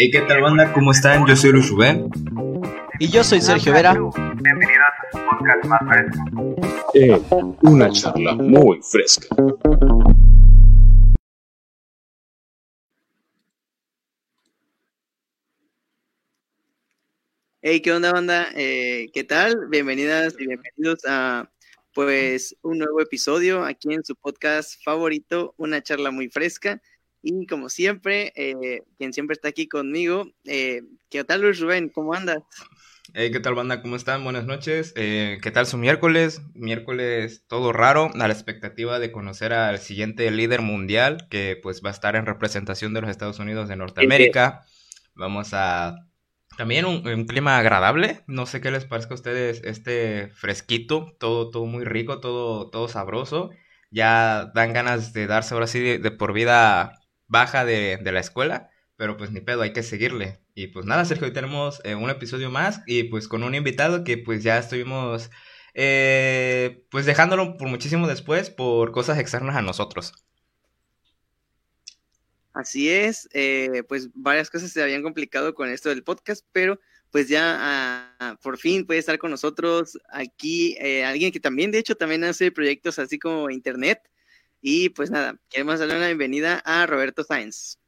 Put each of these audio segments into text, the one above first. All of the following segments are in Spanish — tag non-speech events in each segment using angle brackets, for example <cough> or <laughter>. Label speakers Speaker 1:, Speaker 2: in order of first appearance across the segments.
Speaker 1: Hey, ¿qué tal banda? ¿Cómo están? Yo soy Luis Rubén.
Speaker 2: Y yo soy Sergio Vera.
Speaker 3: Bienvenidos a su podcast más fresco.
Speaker 4: Eh, una charla muy fresca.
Speaker 2: Hey, ¿qué onda, banda? Eh, ¿Qué tal? Bienvenidas y bienvenidos a pues un nuevo episodio aquí en su podcast favorito, una charla muy fresca. Y como siempre, eh, quien siempre está aquí conmigo, eh, ¿qué tal Luis Rubén? ¿Cómo andas?
Speaker 1: Hey, ¿qué tal banda? ¿Cómo están? Buenas noches. Eh, ¿Qué tal su miércoles? Miércoles todo raro, a la expectativa de conocer al siguiente líder mundial que pues va a estar en representación de los Estados Unidos de Norteamérica. Vamos a también un, un, clima agradable. No sé qué les parezca a ustedes este fresquito, todo, todo muy rico, todo, todo sabroso. Ya dan ganas de darse ahora sí de, de por vida baja de, de, la escuela, pero pues ni pedo, hay que seguirle. Y pues nada, Sergio, hoy tenemos eh, un episodio más y pues con un invitado que pues ya estuvimos eh, pues dejándolo por muchísimo después por cosas externas a nosotros.
Speaker 2: Así es, eh, pues varias cosas se habían complicado con esto del podcast, pero pues ya uh, por fin puede estar con nosotros aquí eh, alguien que también, de hecho, también hace proyectos así como internet. Y pues nada, queremos darle una bienvenida a Roberto Sáenz.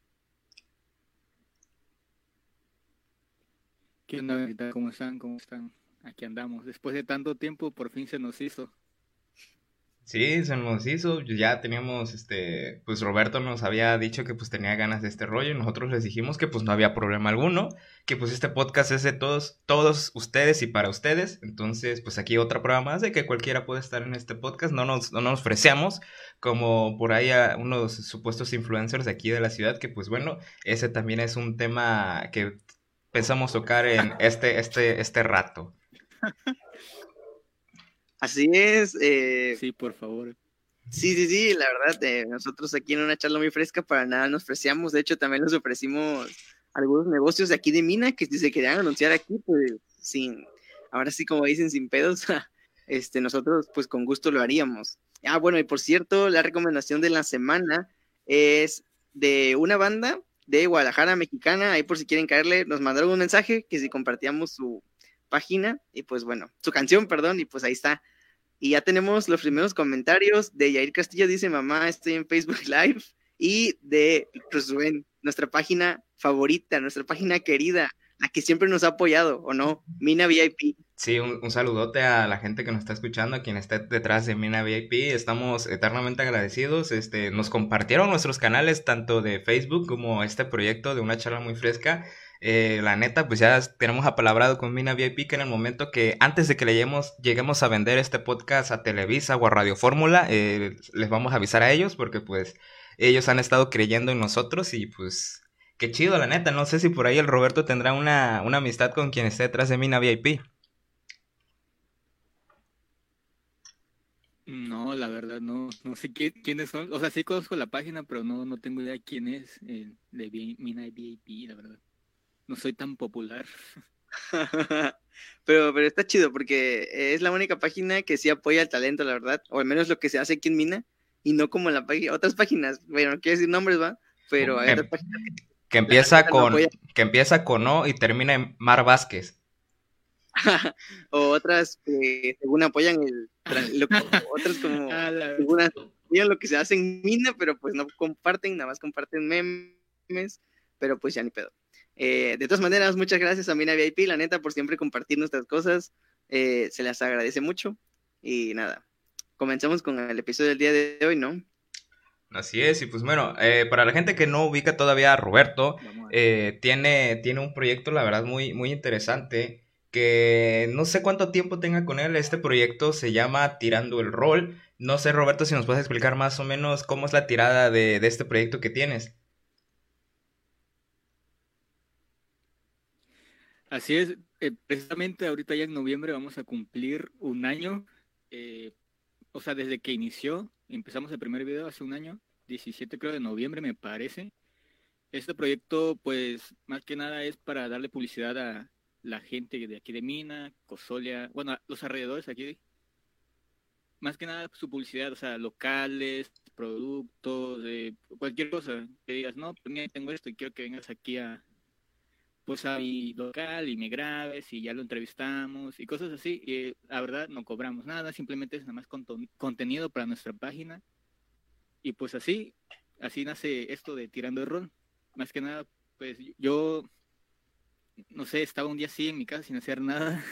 Speaker 5: ¿Qué onda, ¿Cómo están? ¿Cómo están? Aquí andamos. Después de tanto tiempo, por fin se nos hizo.
Speaker 1: Sí, se nos hizo, ya teníamos, este, pues Roberto nos había dicho que pues tenía ganas de este rollo y nosotros les dijimos que pues no había problema alguno, que pues este podcast es de todos, todos ustedes y para ustedes, entonces pues aquí otra prueba más de que cualquiera puede estar en este podcast, no nos, no nos ofrecemos como por ahí a unos supuestos influencers de aquí de la ciudad, que pues bueno, ese también es un tema que pensamos tocar en este, este, este rato. <laughs>
Speaker 2: Así es. Eh,
Speaker 5: sí, por favor.
Speaker 2: Sí, sí, sí, la verdad, eh, nosotros aquí en una charla muy fresca para nada nos ofrecíamos, de hecho también nos ofrecimos algunos negocios de aquí de Mina que si se querían anunciar aquí, pues sin, ahora sí como dicen, sin pedos, <laughs> este, nosotros pues con gusto lo haríamos. Ah, bueno, y por cierto, la recomendación de la semana es de una banda de Guadalajara, mexicana, ahí por si quieren caerle, nos mandaron un mensaje que si compartíamos su página y pues bueno, su canción, perdón, y pues ahí está. Y ya tenemos los primeros comentarios de Yair Castillo, dice mamá, estoy en Facebook Live, y de Rubén, nuestra página favorita, nuestra página querida, la que siempre nos ha apoyado, ¿o no? Mina VIP.
Speaker 1: Sí, un, un, saludote a la gente que nos está escuchando, a quien está detrás de Mina VIP. Estamos eternamente agradecidos. Este, nos compartieron nuestros canales, tanto de Facebook como este proyecto de una charla muy fresca. Eh, la neta, pues ya tenemos apalabrado con Mina VIP que en el momento que antes de que le lleguemos, lleguemos a vender este podcast a Televisa o a Radio Fórmula, eh, les vamos a avisar a ellos porque pues ellos han estado creyendo en nosotros y pues qué chido, la neta. No sé si por ahí el Roberto tendrá una, una amistad con quien esté detrás de Mina VIP.
Speaker 5: No, la verdad no, no sé qué, quiénes son. O sea, sí conozco la página, pero no, no tengo idea quién es el de Mina VIP, la verdad no soy tan popular. <laughs>
Speaker 2: pero, pero está chido porque es la única página que sí apoya el talento, la verdad, o al menos lo que se hace aquí en Mina, y no como en la página, otras páginas, bueno, no quiero decir nombres, va, pero hay
Speaker 1: que,
Speaker 2: otras páginas
Speaker 1: que, que empieza con que empieza con O y termina en Mar Vázquez. <laughs>
Speaker 2: o otras que según apoyan el lo, otras como <laughs> según apoyan lo que se hace en Mina, pero pues no comparten, nada más comparten memes, pero pues ya ni pedo. Eh, de todas maneras, muchas gracias a Mina VIP, la neta, por siempre compartir nuestras cosas. Eh, se las agradece mucho. Y nada, comenzamos con el episodio del día de hoy, ¿no?
Speaker 1: Así es, y pues bueno, eh, para la gente que no ubica todavía a Roberto, eh, tiene, tiene un proyecto, la verdad, muy, muy interesante, que no sé cuánto tiempo tenga con él, este proyecto se llama Tirando el Rol. No sé, Roberto, si nos puedes explicar más o menos cómo es la tirada de, de este proyecto que tienes.
Speaker 5: Así es, eh, precisamente ahorita ya en noviembre vamos a cumplir un año, eh, o sea, desde que inició, empezamos el primer video hace un año, 17 creo de noviembre me parece. Este proyecto pues más que nada es para darle publicidad a la gente de aquí de Mina, Cosolia, bueno, los alrededores aquí. Más que nada su publicidad, o sea, locales, productos, eh, cualquier cosa que digas, no, pues tengo esto y quiero que vengas aquí a, pues a mi local y me grabes y ya lo entrevistamos y cosas así. Y la verdad no cobramos nada, simplemente es nada más contenido para nuestra página. Y pues así, así nace esto de Tirando el Rol. Más que nada, pues yo, no sé, estaba un día así en mi casa sin hacer nada.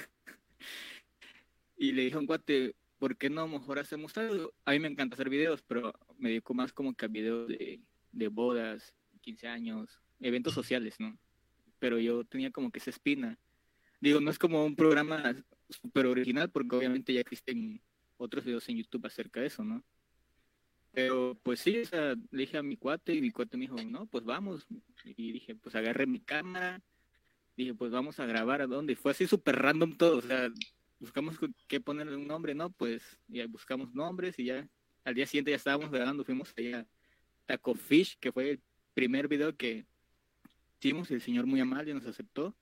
Speaker 5: <laughs> y le dije a un cuate, ¿por qué no mejor hacemos algo? A mí me encanta hacer videos, pero me dedico más como que a videos de, de bodas, 15 años, eventos sociales, ¿no? Pero yo tenía como que esa espina. Digo, no es como un programa súper original, porque obviamente ya existen otros videos en YouTube acerca de eso, ¿no? Pero pues sí, le dije a mi cuate y mi cuate me dijo, no, pues vamos. Y dije, pues agarré mi cámara, dije, pues vamos a grabar a dónde. Fue así súper random todo, o sea, buscamos qué ponerle un nombre, ¿no? Pues ya buscamos nombres y ya al día siguiente ya estábamos grabando, fuimos allá a Taco Fish, que fue el primer video que hicimos, el señor muy amable nos aceptó.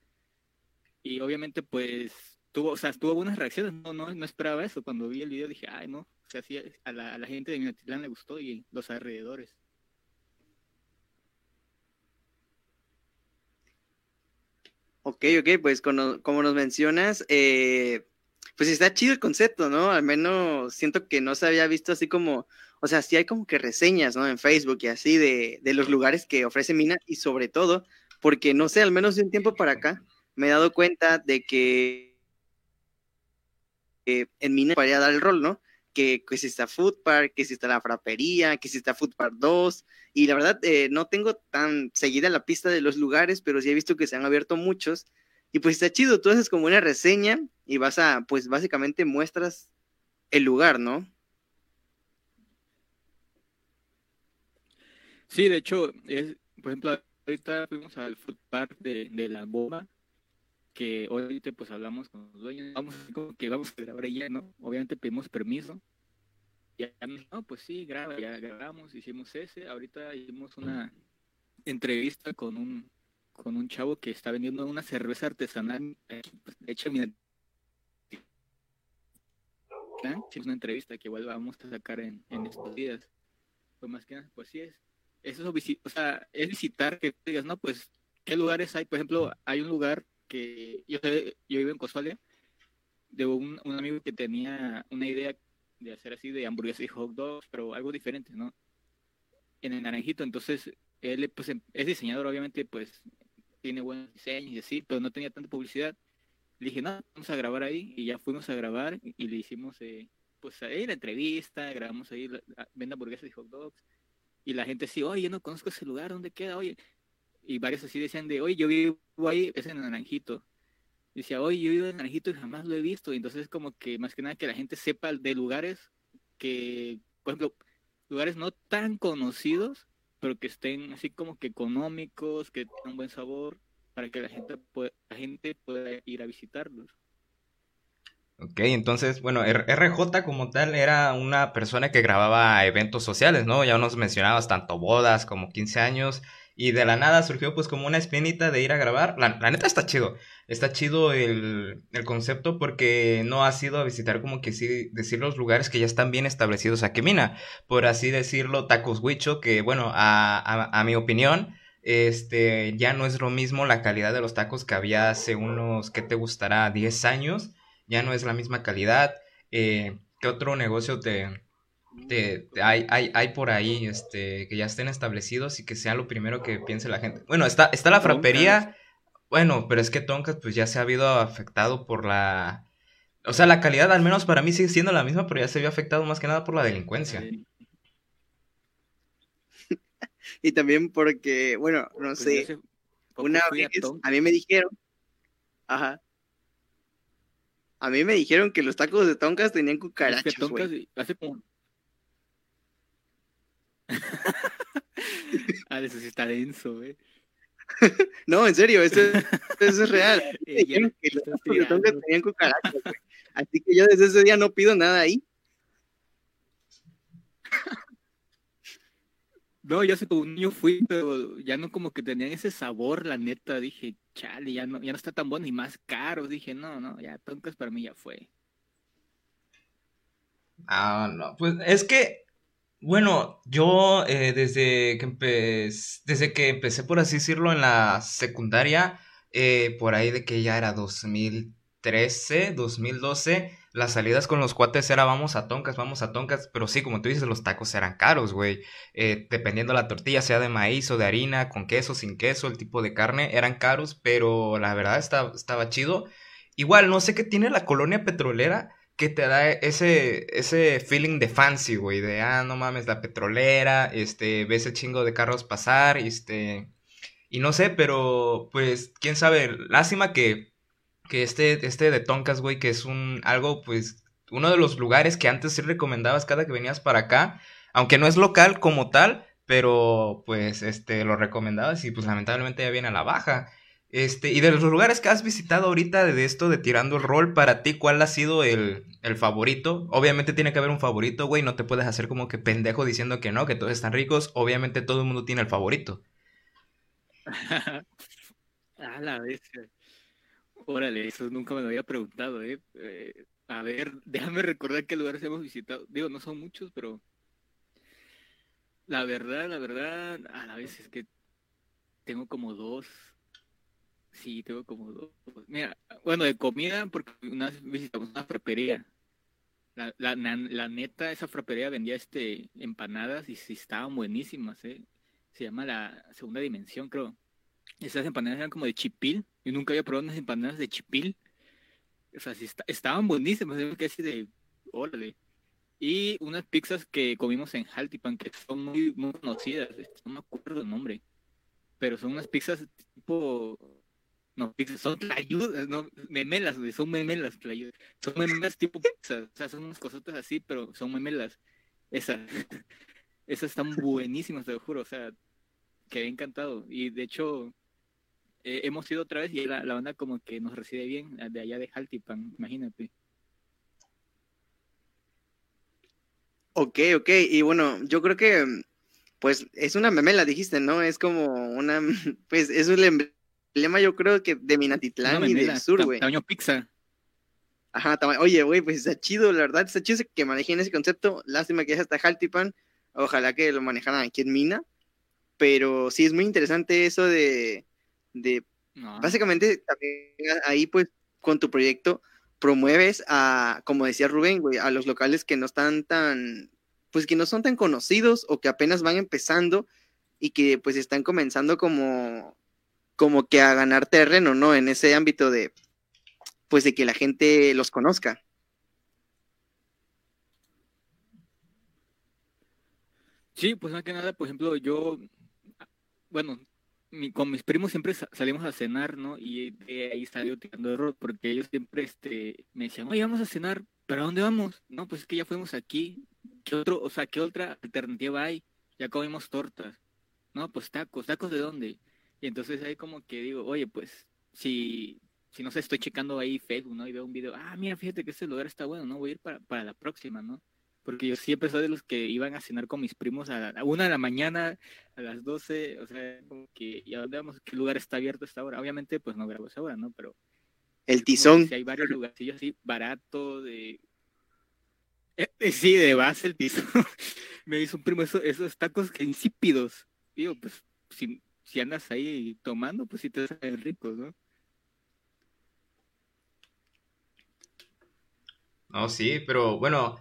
Speaker 5: Y obviamente, pues, tuvo, o sea, tuvo buenas reacciones, no, no, no esperaba eso. Cuando vi el video dije, ay, no, o sea, sí, a la, a la gente de Minatitlán le gustó y los alrededores.
Speaker 2: Ok, ok, pues como, como nos mencionas, eh, pues está chido el concepto, ¿no? Al menos siento que no se había visto así como, o sea, sí hay como que reseñas, ¿no? En Facebook y así de, de los lugares que ofrece Mina y sobre todo, porque no sé, al menos de un tiempo para acá, me he dado cuenta de que en Mina podría dar el rol, ¿no? Que, que si está Food Park, que si está la frapería, que si está Food Park 2, y la verdad eh, no tengo tan seguida la pista de los lugares, pero sí he visto que se han abierto muchos, y pues está chido, tú haces como una reseña y vas a, pues básicamente muestras el lugar, ¿no?
Speaker 5: Sí, de hecho, es, por ejemplo, ahorita fuimos al food park de, la bomba, que hoy pues hablamos con los dueños, vamos como que vamos a grabar ya, ¿no? Obviamente pedimos permiso. Ya no, pues sí, graba, ya grabamos, hicimos ese. Ahorita hicimos una entrevista con un con un chavo que está vendiendo una cerveza artesanal hecha en es una entrevista que igual vamos a sacar en, en estos días. Pues más que nada, pues sí es eso es, o sea, es visitar que digas, no, pues, ¿qué lugares hay? Por ejemplo, hay un lugar que yo, yo vivo en Cosualia, de un, un, amigo que tenía una idea de hacer así de hamburguesas y hot dogs, pero algo diferente, ¿no? En el Naranjito, entonces, él pues, em, es diseñador, obviamente, pues, tiene buenos diseños y así, pero no tenía tanta publicidad. Le dije, no, vamos a grabar ahí, y ya fuimos a grabar y le hicimos, eh, pues, ahí la entrevista, grabamos ahí, venda hamburguesas y hot dogs, y la gente sí, oye, yo no conozco ese lugar, ¿dónde queda? Oye, y varios así decían de, oye, yo vivo ahí, es en Naranjito. decía, oye, yo vivo en Naranjito y jamás lo he visto. Y entonces como que más que nada que la gente sepa de lugares que, por ejemplo, lugares no tan conocidos, pero que estén así como que económicos, que tengan buen sabor, para que la gente, pueda, la gente pueda ir a visitarlos.
Speaker 1: Ok, entonces, bueno, RJ como tal era una persona que grababa eventos sociales, ¿no? Ya nos mencionabas tanto bodas como 15 años y de la nada surgió pues como una espinita de ir a grabar. La, neta está chido, está chido el, concepto porque no ha sido a visitar como que sí, decir los lugares que ya están bien establecidos aquí Mina, por así decirlo, Tacos Huicho, que bueno, a, a, a mi opinión este, ya no es lo mismo la calidad de los tacos que había hace unos, ¿qué te gustará? 10 años ya no es la misma calidad. Eh, ¿Qué otro negocio te, te, hay, hay, hay, por ahí este, que ya estén establecidos y que sea lo primero que piense la gente? Bueno, está, está la frapería. Bueno, pero es que Tonkas pues ya se ha habido afectado por la... O sea, la calidad al menos para mí sigue siendo la misma, pero ya se vio afectado más que nada por la delincuencia. <laughs>
Speaker 2: y también porque, bueno, no pues sé, una vez a mí me dijeron, ajá, a mí me dijeron que los tacos de Tonkas tenían cucarachas. Es hace como... <laughs>
Speaker 5: ah, eso sí está denso, güey. <laughs>
Speaker 2: no, en serio, eso, es real. <laughs> Me dijeron que los tacos de Tonkas tenían cucarachas, güey. Así que yo desde ese día no pido nada ahí.
Speaker 5: No, yo hace como un niño fui, pero ya no como que tenían ese sabor, la neta. Dije, chale, ya no, ya no está tan bueno y más caro. Dije, no, no, ya Tonkas para mí ya fue.
Speaker 1: Ah, no, pues es que, bueno, yo eh, desde, que empecé, desde que empecé, por así decirlo, en la secundaria, eh, por ahí de que ya era 2013, 2012, las salidas con los cuates era vamos a Toncas, vamos a Toncas, pero sí, como tú dices, los tacos eran caros, güey. Eh, dependiendo la tortilla, sea de maíz o de harina, con queso, sin queso, el tipo de carne, eran caros, pero la verdad estaba, chido. Igual, no sé qué tiene la colonia petrolera que te da ese, ese feeling de fancy, güey, de, ah, no mames, la petrolera, este, ves el chingo de carros pasar, este, y no sé, pero, pues, quién sabe, lástima que que este, este de Toncas, güey, que es un algo, pues, uno de los lugares que antes sí recomendabas cada que venías para acá, aunque no es local como tal, pero pues este lo recomendabas y pues lamentablemente ya viene a la baja. Este, y de los lugares que has visitado ahorita de esto de tirando el rol, para ti, ¿cuál ha sido el, el favorito? Obviamente tiene que haber un favorito, güey, no te puedes hacer como que pendejo diciendo que no, que todos están ricos, obviamente todo el mundo tiene el favorito. <laughs>
Speaker 5: a la vez. Órale, eso nunca me lo había preguntado, ¿eh? ¿eh? A ver, <laughs> déjame recordar qué lugares hemos visitado. Digo, no son muchos, pero la verdad, la verdad, a la vez es que tengo como dos. Sí, tengo como dos. Mira, bueno, de comida, porque una vez visitamos una frapería. La, la, la, neta, esa frapería vendía este empanadas y sí estaban buenísimas, ¿eh? Se llama la segunda dimensión, creo. Esas empanadas eran como de chipil. Yo nunca había probado unas empanadas de chipil. O sea, sí estaban buenísimas. Casi de órale. Y unas pizzas que comimos en Haltipan, que son muy, muy conocidas. No me acuerdo el nombre. Pero son unas pizzas tipo. No, pizzas, son tlayudas, no, memelas, son memelas, Son memelas tipo pizzas. O sea, son unas cositas así, pero son memelas. Esas. <laughs> Esas están buenísimas, te lo juro. O sea, quedé encantado. Y de hecho, eh, hemos ido otra vez y la, banda como que nos recibe bien de allá de Haltipan, imagínate.
Speaker 2: Ok, ok, y bueno, yo creo que pues es una memela, dijiste, ¿no? Es como una, <laughs> pues es un emblema yo creo que de Minatitlán y del sur, güey.
Speaker 5: Tamaño pizza.
Speaker 2: Ajá, oye, güey, pues está chido, la verdad, está chido que manejen ese concepto. Lástima que es hasta Haltipan. Ojalá que lo manejaran aquí en Mina. Pero sí es muy interesante eso de, de básicamente también ahí pues con tu proyecto promueves a, como decía Rubén, güey, a los locales que no están tan, pues que no son tan conocidos o que apenas van empezando y que pues están comenzando como, como que a ganar terreno, ¿no? En ese ámbito de, pues de que la gente los conozca.
Speaker 5: Sí, pues más que nada, por ejemplo, yo, bueno, con mis primos siempre salimos a cenar, ¿no? Y de ahí salió tirando error, porque ellos siempre este, me decían, oye, vamos a cenar, ¿pero a dónde vamos? No, pues es que ya fuimos aquí. ¿Qué otro, o sea, qué otra alternativa hay? Ya comimos tortas. No, pues tacos, ¿tacos de dónde? Y entonces ahí como que digo, oye, pues si, si no sé, estoy checando ahí Facebook, ¿no? Y veo un video, ah, mira, fíjate que este lugar está bueno, ¿no? Voy a ir para, para la próxima, ¿no? Porque yo siempre soy de los que iban a cenar con mis primos a, la, una de la mañana, a las 12, o sea, como que, ¿y a dónde vamos? ¿Qué lugar está abierto a esta hora? Obviamente, pues no grabo esa hora, ¿no? Pero...
Speaker 2: El tizón.
Speaker 5: Si hay varios lugarcillos así, barato, de... Eh, eh, sí, de base el tizón. <laughs> Me hizo un primo esos tacos insípidos. Digo, pues, si, si andas ahí tomando, pues sí te salen ricos, ¿no?
Speaker 1: No, sí, pero bueno,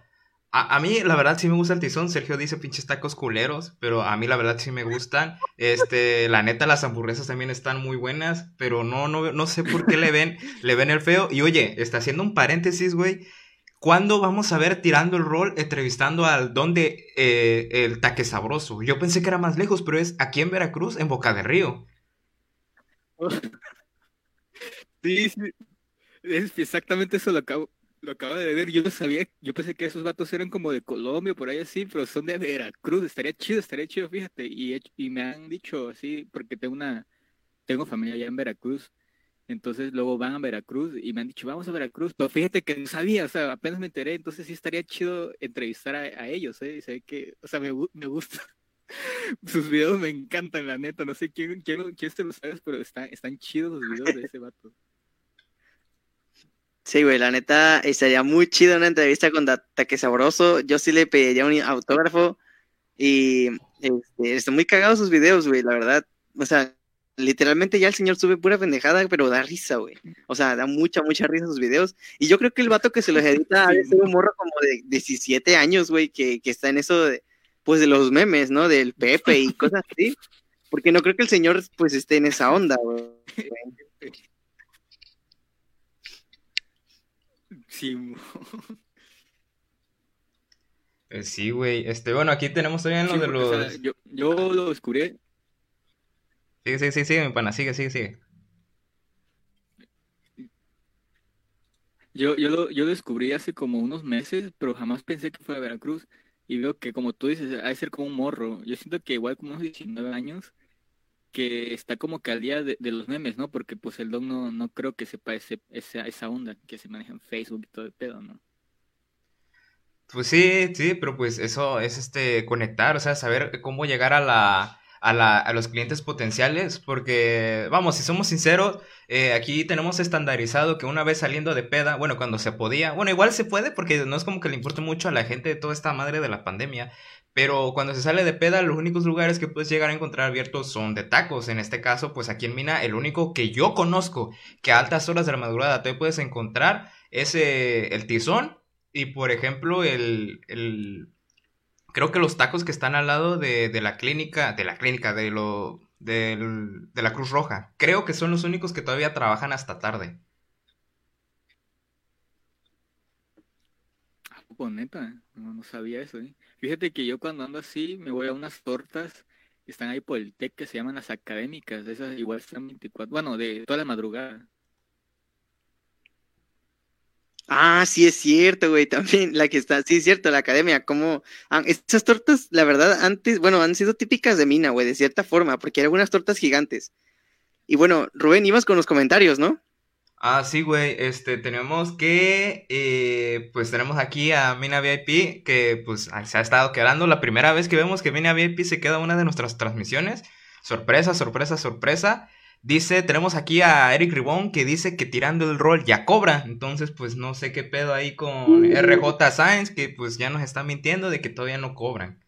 Speaker 1: a, mí, la verdad, sí me gusta el tizón. Sergio dice pinches tacos culeros, pero a mí, la verdad, sí me gustan. Este, la neta, las hamburguesas también están muy buenas, pero no, no, no sé por qué le ven, le ven el feo. Y oye, está haciendo un paréntesis, güey. ¿Cuándo vamos a ver tirando el rol entrevistando al don de eh, el taque sabroso? Yo pensé que era más lejos, pero es aquí en Veracruz, en Boca de Río. <laughs>
Speaker 5: Sí, sí. Es exactamente eso lo acabo, lo acabo de ver, yo no sabía, yo pensé que esos vatos eran como de Colombia, por ahí así, pero son de Veracruz, estaría chido, estaría chido, fíjate, y, y me han dicho así, porque tengo una, tengo familia allá en Veracruz, entonces luego van a Veracruz y me han dicho, vamos a Veracruz, pero fíjate que no sabía, o sea, apenas me enteré, entonces sí estaría chido entrevistar a, ellos, ¿eh? sé que, o sea, me, me gusta. <laughs> Sus videos me encantan, la neta. No sé quién, quién, quién se lo sabes, pero están, están chidos los videos de ese vato.
Speaker 2: Sí, güey, la neta estaría muy chido una entrevista con Taque Sabroso. Yo sí le pediría un autógrafo. Y este, están muy cagados sus videos, güey, la verdad. O sea, literalmente ya el señor sube pura pendejada, pero da risa, güey. O sea, da mucha, mucha risa sus videos. Y yo creo que el vato que se los <laughs> edita es un morro como de 17 años, güey, que, que está en eso de, pues de los memes, ¿no? Del Pepe y cosas así. Porque no creo que el señor, pues, esté en esa onda, güey. <laughs>
Speaker 1: Eh, sí, güey. Este, bueno, aquí tenemos también lo
Speaker 5: sí,
Speaker 1: de
Speaker 5: porque, o sea,
Speaker 1: los...
Speaker 5: yo, yo lo descubrí
Speaker 1: Sigue, sigue, sigue, sigue, mi pana, sigue, sigue, sigue.
Speaker 5: Yo, yo, lo, yo descubrí hace como unos meses, pero jamás pensé que fuera a Veracruz. Y veo que, como tú dices, ha de ser como un morro. Yo siento que igual como unos 19 años, que está como que al día de, los memes, ¿no? Porque pues el don no, no creo que sepa ese, esa, esa onda que se maneja en Facebook y todo el pedo, ¿no?
Speaker 1: Pues sí, sí, pero pues eso es este conectar, o sea, saber cómo llegar a la, a la, a los clientes potenciales, porque vamos, si somos sinceros, eh, aquí tenemos estandarizado que una vez saliendo de peda, bueno, cuando se podía, bueno, igual se puede porque no es como que le importe mucho a la gente toda esta madre de la pandemia, pero cuando se sale de peda, los únicos lugares que puedes llegar a encontrar abiertos son de tacos. En este caso, pues aquí en Mina, el único que yo conozco que a altas horas de la madrugada te puedes encontrar es eh, el Tizón y por ejemplo, el, el- creo que los tacos que están al lado de, de la clínica, de la clínica, de lo, del- de la Cruz Roja, creo que son los únicos que todavía trabajan hasta tarde.
Speaker 5: ¿A poco, neta? No, no sabía eso, ¿eh? Fíjate que yo cuando ando así me voy a unas tortas que están ahí por el TEC que se llaman las académicas. Esas igual están 24, bueno, de toda la madrugada.
Speaker 2: Ah, sí es cierto, güey, <laughs> también la que está, sí es cierto, la academia, como, ah, tortas, la verdad, antes, bueno, han sido típicas de Mina, güey, de cierta forma, porque hay algunas tortas gigantes. Y bueno, Rubén, ibas con los comentarios, ¿no?
Speaker 1: Ah, sí, güey, este, tenemos que, eh, pues tenemos aquí a Mina VIP, que pues ah, se ha estado quedando la primera vez que vemos que Mina VIP se queda una de nuestras transmisiones. Sorpresa, sorpresa, sorpresa. Dice, tenemos aquí a Eric Ribón que dice que tirando el rol ya cobra. Entonces, pues no sé qué pedo ahí con RJ Science, que pues ya nos está mintiendo de que todavía no cobran.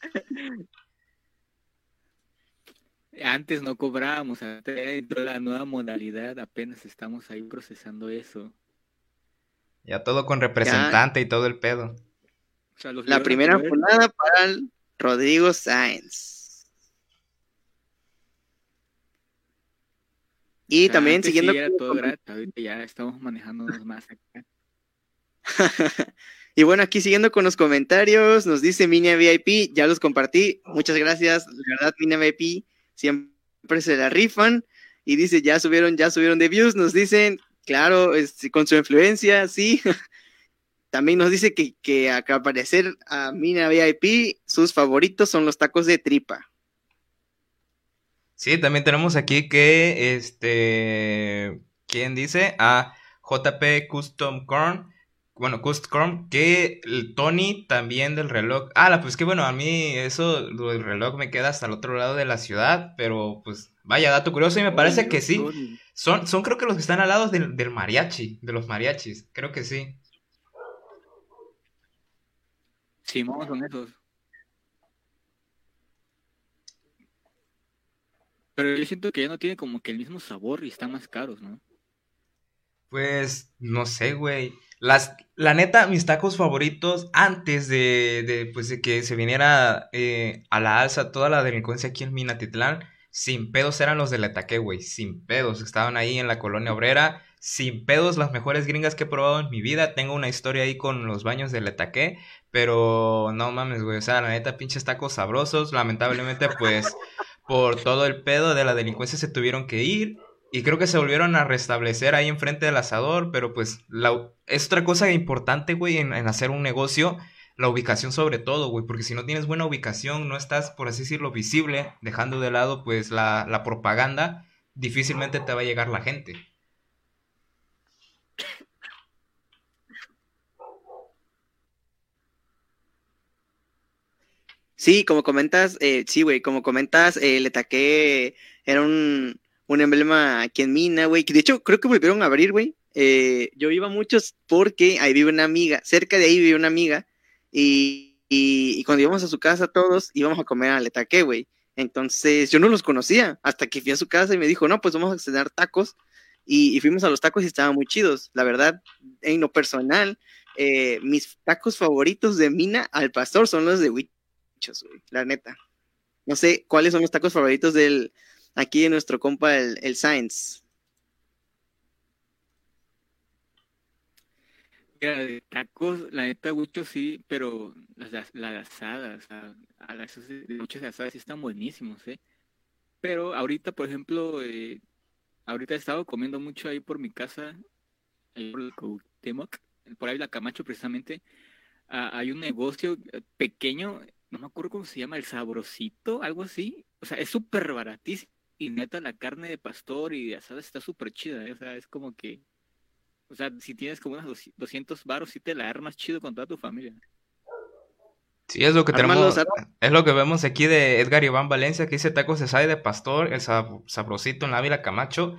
Speaker 1: <laughs>
Speaker 5: Antes no cobrábamos, entró la nueva modalidad, apenas estamos ahí procesando eso.
Speaker 1: Ya todo con representante y todo el pedo.
Speaker 5: O sea, los
Speaker 2: La primera jornada para el Rodrigo Sáenz. Y
Speaker 5: o sea,
Speaker 2: también
Speaker 5: antes
Speaker 2: siguiendo
Speaker 5: sí era
Speaker 2: con-
Speaker 5: todo gratis, ahorita ya estamos manejándonos más acá. <laughs>
Speaker 2: y bueno, aquí siguiendo con los comentarios, nos dice Minia VIP, ya los compartí, muchas gracias, la verdad Minia VIP siempre se la rifan y dice, ya subieron, ya subieron de views, nos dicen, claro, este, con su influencia, sí. <laughs> También nos dice que, que acá aparecer a Mina VIP, sus favoritos son los tacos de tripa.
Speaker 1: Sí, también tenemos aquí que, este, ¿quién dice? A JP Custom Corn, bueno, Custom Corn, que el Tony también del reloj. Ah, la, pues que bueno, a mí eso del reloj me queda hasta el otro lado de la ciudad, pero pues vaya dato curioso y me parece que sí. Son, son creo que los que están al lado del, del mariachi, de los mariachis, creo que sí.
Speaker 5: Simón son esos. Pero yo siento que ya no tiene como que el mismo sabor y están más caros, ¿no?
Speaker 1: Pues, no sé, güey. Las, la neta, mis tacos favoritos antes de, de, pues, de que se viniera eh, a la alza toda la delincuencia aquí en Minatitlán, sin pedos eran los del Etaqué, güey. Sin pedos. Estaban ahí en la colonia obrera. Sin pedos, las mejores gringas que he probado en mi vida. Tengo una historia ahí con los baños del Etaqué. Pero no mames, güey. O sea, la neta, pinches tacos sabrosos. Lamentablemente, pues, por todo el pedo de la delincuencia se tuvieron que ir. Y creo que se volvieron a restablecer ahí enfrente del asador, pero pues es otra cosa importante, güey, en, hacer un negocio, la ubicación sobre todo, güey, porque si no tienes buena ubicación, no estás, por así decirlo, visible, dejando de lado pues la, la propaganda, difícilmente te va a llegar la gente.
Speaker 2: Sí, como comentas, eh, sí, güey, como comentas, eh, el Etaqué era un, un emblema aquí en Mina, güey, de hecho creo que volvieron a abrir, güey. Eh, yo iba muchos porque ahí vive una amiga, cerca de ahí vive una amiga, y, y, cuando íbamos a su casa todos íbamos a comer al Etaqué, güey. Entonces yo no los conocía hasta que fui a su casa y me dijo, no, pues vamos a cenar tacos. Y, y fuimos a los tacos y estaban muy chidos. La verdad, en lo personal, eh, mis tacos favoritos de Mina al pastor son los de Huichos, güey, la neta. No sé cuáles son los tacos favoritos del aquí de nuestro compa, el, el Science.
Speaker 5: Mira, de tacos, la neta, mucho sí, pero las, las, asadas, a, las de muchas asadas sí están buenísimos, ¿eh? Pero ahorita, por ejemplo, eh, ahorita he estado comiendo mucho ahí por mi casa, por el Cuauhtémoc, por ahí la Camacho precisamente, ah, hay un negocio eh, pequeño, no me acuerdo cómo se llama, el Sabrosito, algo así, o sea, es súper baratísimo, y neta la carne de pastor y de asada está súper chida, ¿eh? o sea, es como que o sea, si tienes como unos 200 baros, sí te la armas chido con toda tu familia.
Speaker 1: Sí, es lo que tenemos, es lo que vemos aquí de Edgar Iván Valencia, que dice tacos de sal de pastor, el sab- sabrosito en Ávila Camacho.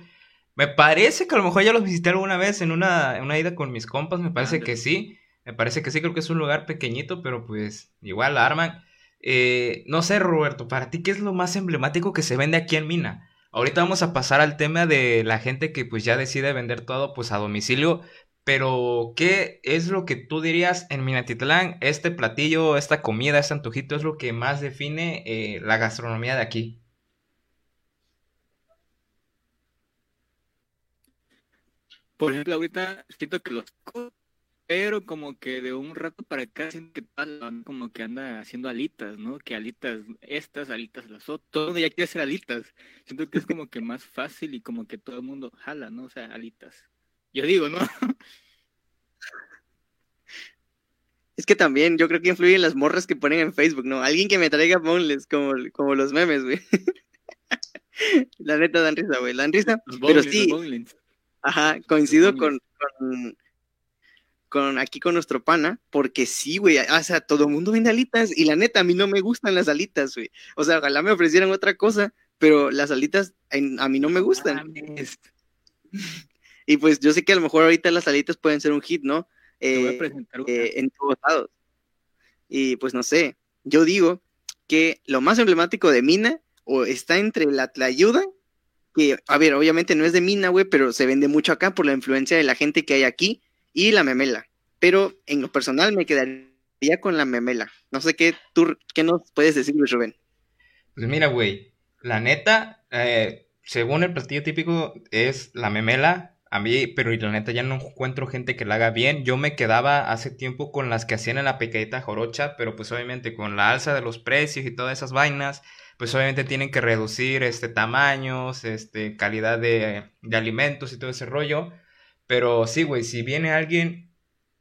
Speaker 1: Me parece que a lo mejor ya los visité alguna vez en una, en una ida con mis compas, me parece que sí, me parece que sí, creo que es un lugar pequeñito, pero pues igual la arman. Eh, no sé, Roberto, para ti, ¿qué es lo más emblemático que se vende aquí en Mina? Ahorita vamos a pasar al tema de la gente que pues ya decide vender todo pues a domicilio, pero ¿qué es lo que tú dirías en Minatitlán? Este platillo, esta comida, este antojito es lo que más define eh, la gastronomía de aquí.
Speaker 5: Por ejemplo, ahorita siento que los pero como que de un rato para acá siento que como que anda haciendo alitas, ¿no? Que alitas estas, alitas las otras, todo el mundo ya quiere hacer alitas. Siento que es como que más fácil y como que todo el mundo jala, ¿no? O sea, alitas. Yo digo, ¿no? <laughs>
Speaker 2: Es que también yo creo que influyen las morras que ponen en Facebook, ¿no? Alguien que me traiga boneless, como, como los memes, güey. <laughs> La neta dan risa, güey, dan risa.
Speaker 5: Los
Speaker 2: Pero
Speaker 5: boneless,
Speaker 2: sí,
Speaker 5: los.
Speaker 2: Ajá, coincido con, con aquí con nuestro pana, porque sí, güey, o sea, todo el mundo vende alitas y la neta, a mí no me gustan las alitas, güey. O sea, ojalá me ofrecieran otra cosa, pero las alitas en- a mí no me gustan. <laughs> Y pues yo sé que a lo mejor ahorita las alitas pueden ser un hit, ¿no?
Speaker 5: Te voy a
Speaker 2: Eh,
Speaker 5: presentar
Speaker 2: eh, en todos lados. Y pues no sé, yo digo que lo más emblemático de Mina o está entre la tlayuda, que, a ver, obviamente no es de Mina, güey, pero se vende mucho acá por la influencia de la gente que hay aquí, y la memela. Pero en lo personal me quedaría con la memela. No sé qué, tú, qué nos puedes decir, Luis Rubén.
Speaker 1: Pues mira, güey, la neta, eh, según el platillo típico es la memela, a mí, pero y la neta ya no encuentro gente que la haga bien. Yo me quedaba hace tiempo con las que hacían en la picadita jorocha, pero pues obviamente con la alza de los precios y todas esas vainas, pues obviamente tienen que reducir este tamaños, este calidad de, de alimentos y todo ese rollo. Pero sí, güey, si viene alguien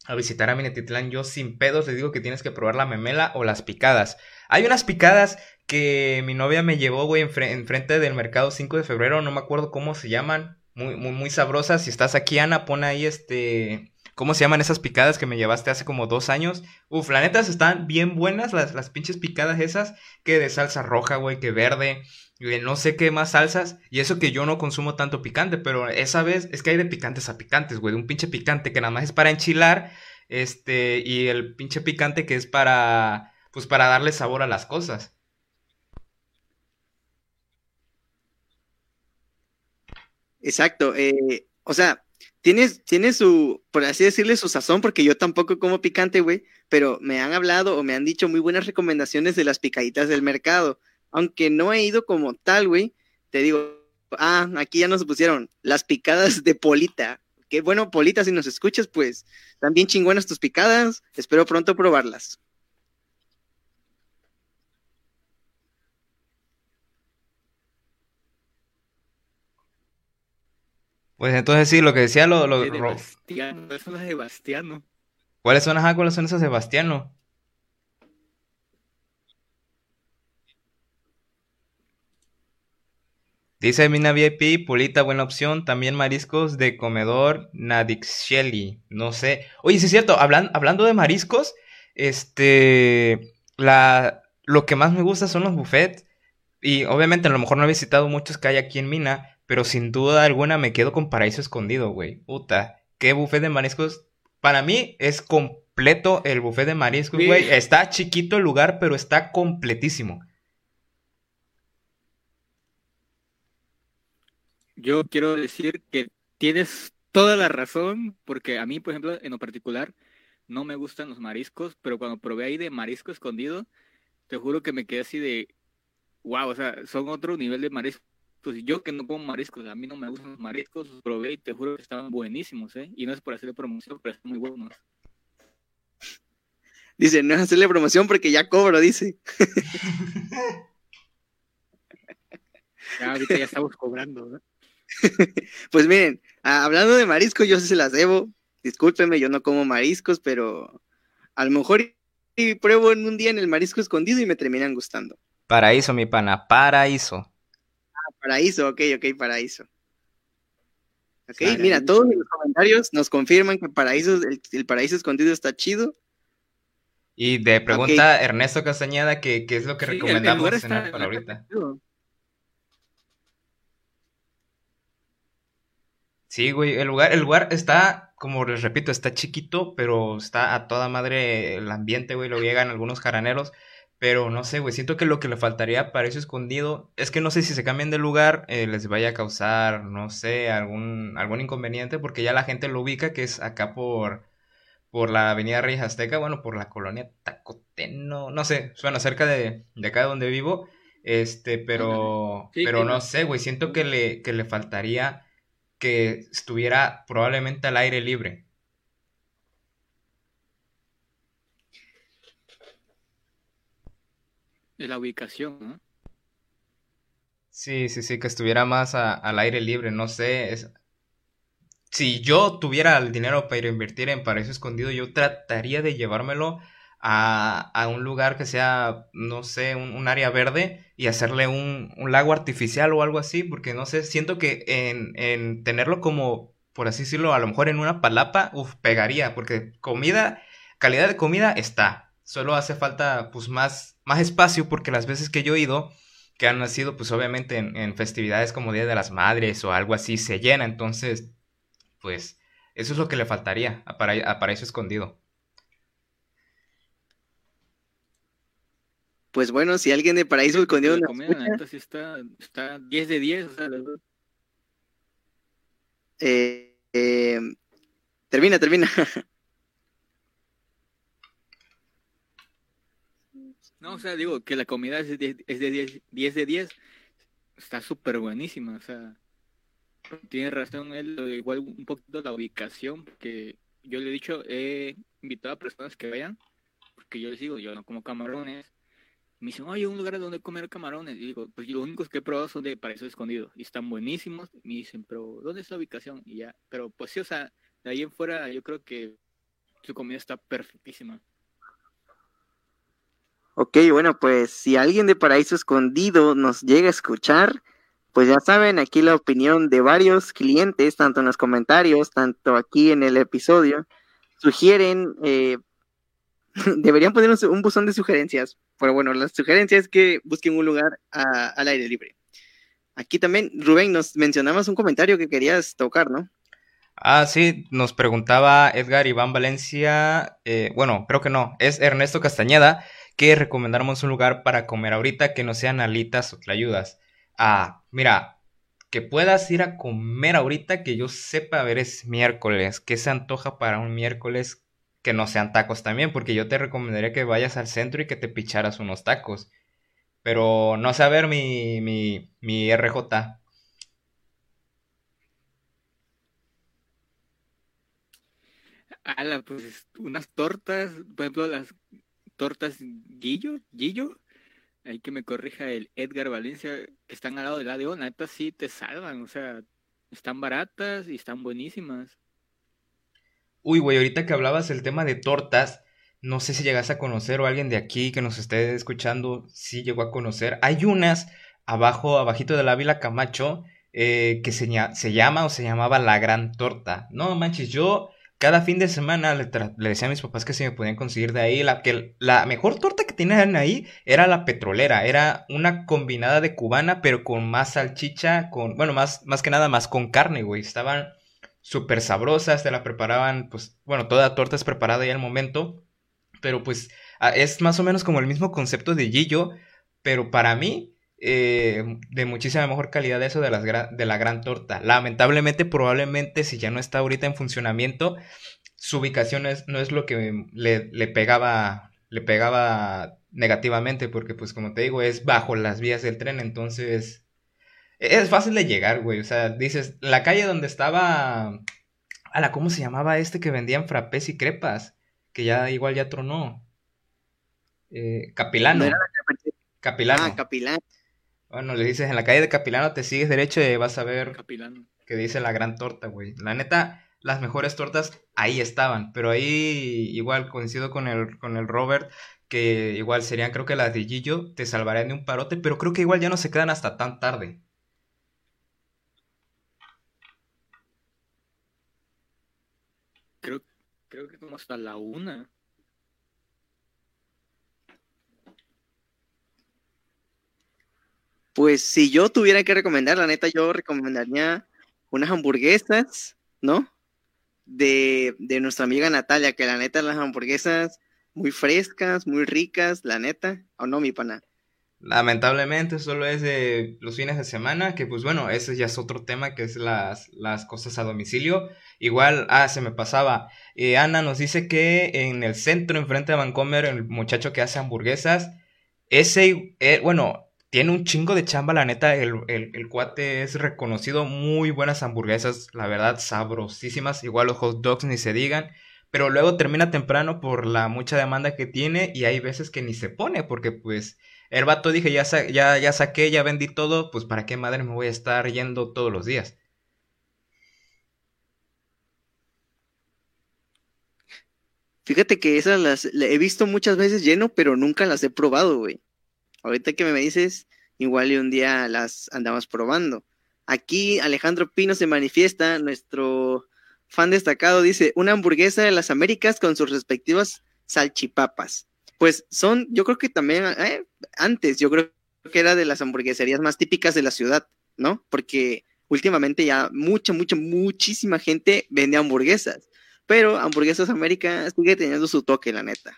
Speaker 1: a visitar a Minatitlán, yo sin pedos le digo que tienes que probar la memela o las picadas. Hay unas picadas que mi novia me llevó, güey, enfre- enfrente del mercado 5 de febrero, no me acuerdo cómo se llaman, muy, muy, muy sabrosas. Si estás aquí, Ana, pon ahí este, ¿cómo se llaman esas picadas que me llevaste hace como dos años? Uf, la neta, están bien buenas las, las pinches picadas esas, que de salsa roja, güey, que verde, no sé qué más salsas, y eso que yo no consumo tanto picante, pero esa vez es que hay de picantes a picantes, güey, de un pinche picante que nada más es para enchilar, este, y el pinche picante que es para, pues para darle sabor a las cosas.
Speaker 2: Exacto. eh, o sea, tienes, tiene su, por así decirle, su sazón, porque yo tampoco como picante, güey, pero me han hablado o me han dicho muy buenas recomendaciones de las picaditas del mercado. Aunque no he ido como tal, güey, te digo, ah, aquí ya nos pusieron las picadas de Polita. Qué bueno, Polita, si nos escuchas, pues, bien chingonas tus picadas. Espero pronto probarlas.
Speaker 1: Pues entonces sí, lo que decía lo,
Speaker 5: De Bastiano, eso es de Bastiano.
Speaker 1: ¿Cuáles son, ajá, cuáles son esas Sebastiano? Dice Mina VIP, Pulita, buena opción. También mariscos de comedor Nadixeli. No sé. Oye, sí es cierto, hablan- hablando de mariscos, este, la, lo que más me gusta son los buffets. Y obviamente a lo mejor no he visitado muchos que hay aquí en Mina, pero sin duda alguna me quedo con Paraíso Escondido, güey. Puta, qué buffet de mariscos. Para mí es completo el buffet de mariscos, güey. Está chiquito el lugar, pero está completísimo.
Speaker 5: Yo quiero decir que tienes toda la razón, porque a mí, por ejemplo, en lo particular, no me gustan los mariscos, pero cuando probé ahí de marisco escondido, te juro que me quedé así de, wow, o sea, son otro nivel de mariscos. Pues yo que no como mariscos, a mí no me gustan los mariscos, los probé y te juro que estaban buenísimos, ¿eh? Y no es por hacerle promoción, pero están muy buenos.
Speaker 2: Dice, no es hacerle promoción porque ya cobro, dice. <laughs>
Speaker 5: ya ahorita ya estamos cobrando, ¿no? <laughs>
Speaker 2: pues miren, hablando de mariscos, yo sí se las debo. Discúlpenme, yo no como mariscos, pero a lo mejor y pruebo en un día en el marisco escondido y me terminan gustando.
Speaker 1: Paraíso, mi pana, paraíso.
Speaker 2: Ah, paraíso, ok, ok, paraíso. Ok, mira, todos los comentarios nos confirman que paraíso, el, paraíso escondido está chido.
Speaker 1: Y de pregunta Ernesto Castañeda que qué es lo que recomendamos cenar para ahorita. Sí, güey, el lugar, el lugar está, como les repito, está chiquito, pero está a toda madre el ambiente, güey, lo llegan algunos jaraneros, pero no sé, güey, siento que lo que le faltaría para eso escondido es que no sé si se cambian de lugar eh, les vaya a causar, no sé, algún, algún inconveniente, porque ya la gente lo ubica, que es acá por, por la avenida Reyes Azteca, bueno, por la colonia Tacoteno, no sé, suena cerca de, de acá donde vivo, este, pero, pero no sé, güey, siento que le, que le faltaría que estuviera probablemente al aire libre.
Speaker 5: De la ubicación, ¿no?
Speaker 1: Sí, sí, sí, que estuviera más al aire libre, no sé. Es... Si yo tuviera el dinero para invertir en paraíso escondido, yo trataría de llevármelo a, un lugar que sea, no sé, un, área verde y hacerle un, lago artificial o algo así, porque no sé, siento que en, tenerlo como, por así decirlo, a lo mejor en una palapa, uff, pegaría, porque comida, calidad de comida está, solo hace falta pues más, más espacio, porque las veces que yo he ido, que han nacido pues obviamente en, festividades como Día de las Madres o algo así, se llena, entonces, pues, eso es lo que le faltaría a, para, a Paraíso Escondido.
Speaker 2: Pues bueno, si alguien de Paraíso Escondido
Speaker 5: la comida, sí está, está 10 de 10, o sea,
Speaker 2: eh, eh, termina, termina. <laughs>
Speaker 5: No, o sea, digo que la comida es de 10, es de 10, 10 de 10. Está súper buenísima, o sea, tiene razón él, igual un poquito la ubicación, porque yo le he dicho, he invitado a personas que vayan, porque yo les digo, yo no como camarones, me dicen, oye, un lugar donde comer camarones. Y digo, pues los únicos que he probado son de paraíso escondido. Y están buenísimos. me dicen, pero ¿dónde es la ubicación? Y ya, pero pues sí, o sea, de ahí en fuera yo creo que su comida está perfectísima.
Speaker 2: Ok, bueno, pues si alguien de Paraíso Escondido nos llega a escuchar, pues ya saben, aquí la opinión de varios clientes, tanto en los comentarios, tanto aquí en el episodio, sugieren, eh, <laughs> deberían ponernos un buzón de sugerencias pero bueno, la sugerencia es que busquen un lugar al aire libre. Aquí también, Rubén, nos mencionabas un comentario que querías tocar, ¿no?
Speaker 1: Ah, sí, nos preguntaba Edgar Iván Valencia, eh, bueno, creo que no, es Ernesto Castañeda, que recomendáramos un lugar para comer ahorita que no sean alitas o tlayudas. Ah, mira, que puedas ir a comer ahorita que yo sepa, a ver, es miércoles, ¿qué se antoja para un miércoles que no sean tacos también, porque yo te recomendaría que vayas al centro y que te picharas unos tacos. Pero no ver mi, mi, mi RJ.
Speaker 5: Ala, pues unas tortas, por ejemplo, las tortas Guillo, Guillo, hay que me corrija el Edgar Valencia, que están al lado de la de neta sí te salvan, o sea, están baratas y están buenísimas.
Speaker 1: Uy, güey, ahorita que hablabas el tema de tortas, no sé si llegas a conocer o alguien de aquí que nos esté escuchando, sí llegó a conocer. Hay unas abajo, abajito de la Vila Camacho, eh, que se, llama o se llamaba La Gran Torta. No manches, yo cada fin de semana le, decía a mis papás que se me podían conseguir de ahí. La, que la mejor torta que tenían ahí era la petrolera. Era una combinada de cubana, pero con más salchicha, con, bueno, más, más que nada más con carne, güey. Estaban súper sabrosas, te la preparaban, pues, bueno, toda torta es preparada ya al momento, pero pues es más o menos como el mismo concepto de Gillo, pero para mí eh, de muchísima mejor calidad eso de, las de la gran torta. Lamentablemente, probablemente, si ya no está ahorita en funcionamiento, su ubicación es- no es lo que le, le pegaba, le pegaba negativamente, porque pues como te digo, es bajo las vías del tren, entonces es fácil de llegar, güey. O sea, dices, la calle donde estaba, a la, ¿cómo se llamaba este que vendían frappés y crepas? Que ya igual ya tronó. Eh, Capilano. Capilano.
Speaker 2: Ah, Capilán.
Speaker 1: Bueno, le dices en la calle de Capilano, te sigues derecho y vas a ver
Speaker 5: Capilano.
Speaker 1: que dice la gran torta, güey. La neta, las mejores tortas ahí estaban, pero ahí igual coincido con el, con el Robert, que igual serían creo que las de Gillo, te salvarían de un parote, pero creo que igual ya no se quedan hasta tan tarde.
Speaker 5: Creo, creo que como hasta la una.
Speaker 2: Pues si yo tuviera que recomendar, la neta, yo recomendaría unas hamburguesas, ¿no? De, de nuestra amiga Natalia, que la neta, las hamburguesas muy frescas, muy ricas, la neta. ¿O no, mi pana?
Speaker 1: Lamentablemente solo es de los fines de semana, que pues bueno, ese ya es otro tema, que es las, las cosas a domicilio. Igual, ah, se me pasaba. Eh, Ana nos dice que en el centro, enfrente de Vancomer, el muchacho que hace hamburguesas, ese, eh, bueno, tiene un chingo de chamba, la neta, el, el, el cuate es reconocido, muy buenas hamburguesas, la verdad, sabrosísimas, igual los hot dogs ni se digan. Pero luego termina temprano por la mucha demanda que tiene y hay veces que ni se pone porque pues el vato dije, ya, sa- ya, ya saqué, ya vendí todo, pues para qué madre me voy a estar yendo todos los días.
Speaker 2: Fíjate que esas las la he visto muchas veces lleno, pero nunca las he probado, güey. Ahorita que me dices, igual y un día las andamos probando. Aquí Alejandro Pino se manifiesta, nuestro fan destacado dice, una hamburguesa de las Américas con sus respectivas salchipapas. Pues son, yo creo que también, eh, antes, yo creo que era de las hamburgueserías más típicas de la ciudad, ¿no? Porque últimamente ya mucha, mucha, muchísima gente vende hamburguesas. Pero Hamburguesas América sigue teniendo su toque, la neta.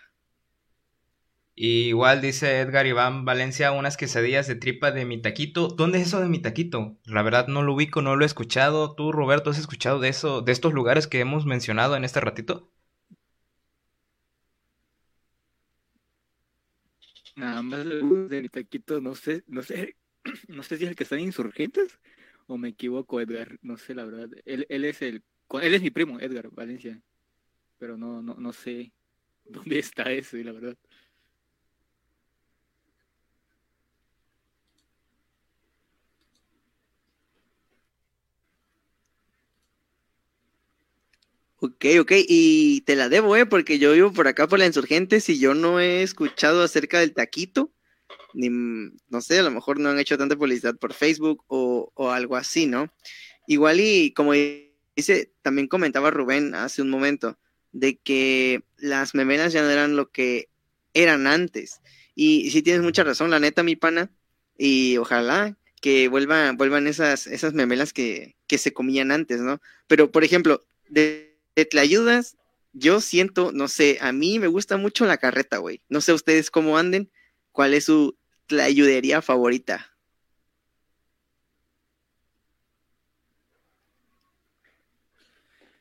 Speaker 1: Y igual dice Edgar Iván Valencia, unas quesadillas de tripa de mi taquito. ¿Dónde es eso de mi taquito? La verdad no lo ubico, no lo he escuchado. ¿Tú, Roberto, has escuchado de eso, de estos lugares que hemos mencionado en este ratito?
Speaker 5: Nada más le- de mi taquito, no sé, no sé, <clears throat> no sé si es el que está en Insurgentes o me equivoco, Edgar, no sé la verdad. Él, él es el, él es mi primo, Edgar Valencia, pero no, no, no sé <laughs> dónde está ese, la verdad.
Speaker 2: Ok, ok, y te la debo, ¿eh? Porque yo vivo por acá por la Insurgentes y yo no he escuchado acerca del taquito, ni, no sé, a lo mejor no han hecho tanta publicidad por Facebook o, o algo así, ¿no? Igual y como dice, también comentaba Rubén hace un momento, de que las memelas ya no eran lo que eran antes. Y, sí tienes mucha razón, la neta, mi pana, y ojalá que vuelvan, vuelvan esas, esas memelas que, que se comían antes, ¿no? Pero, por ejemplo, de, de Tlayudas, yo siento, no sé, a mí me gusta mucho la carreta, güey. No sé ustedes cómo anden, cuál es su tlayudería favorita.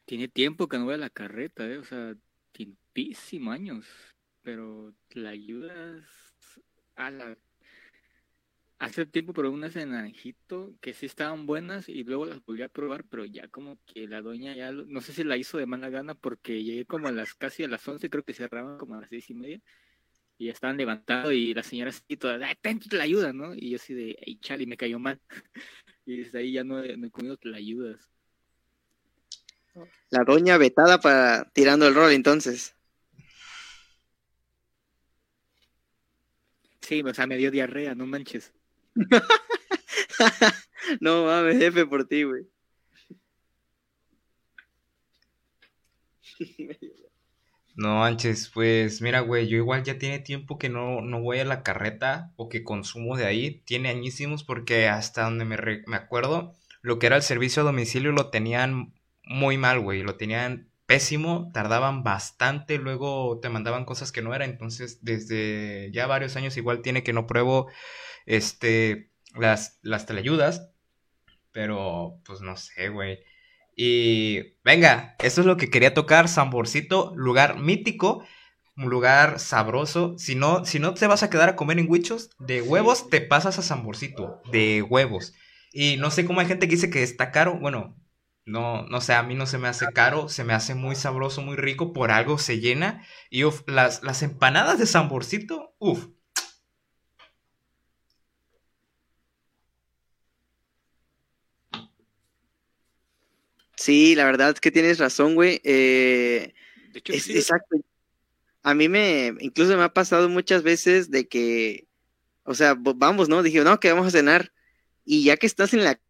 Speaker 5: Tiene tiempo que no voy a la carreta, ¿eh? O sea, tiempísimo años, pero la ayudas a la... Hace tiempo probé unas en Naranjito que sí estaban buenas y luego las volví a probar, pero ya como que la doña ya, no sé si la hizo de mala gana porque llegué como a las casi a las 11, creo que cerraban como a las seis y media y ya estaban levantados y la señora así toda, "Ay, ten la ayuda, ¿no? Y yo así de, ay, chale, me cayó mal. <laughs> Y desde ahí ya no no he comido la ayudas.
Speaker 2: La doña vetada para tirando el rol, entonces.
Speaker 5: Sí, o sea, me dio diarrea, no manches. <laughs>
Speaker 2: no mames, jefe, por ti, güey. <laughs>
Speaker 1: No manches, pues mira, güey, yo igual ya tiene tiempo que no, no voy a la carreta o que consumo de ahí. Tiene añísimos porque hasta donde me, me acuerdo, lo que era el servicio a domicilio lo tenían muy mal, güey. Lo tenían pésimo, tardaban bastante, luego te mandaban cosas que no eran. Entonces, desde ya varios años igual tiene que no pruebo este, las, las telayudas, pero pues no sé, güey. Y venga, eso es lo que quería tocar, Samborcito, lugar mítico, un lugar sabroso. Si no, si no te vas a quedar a comer en huichos, de huevos te pasas a Samborcito, de huevos. Y no sé cómo hay gente que dice que está caro. Bueno, no, no sé, a mí no se me hace caro, se me hace muy sabroso, muy rico, por algo se llena. Y uf, las, las empanadas de Samborcito, uff.
Speaker 2: Sí, la verdad es que tienes razón, güey. Eh,
Speaker 5: De hecho,
Speaker 2: es,
Speaker 5: sí,
Speaker 2: exacto. A mí me, incluso me ha pasado muchas veces de que, o sea, vamos, ¿no? Dije, no, que vamos a cenar. Y ya que estás en la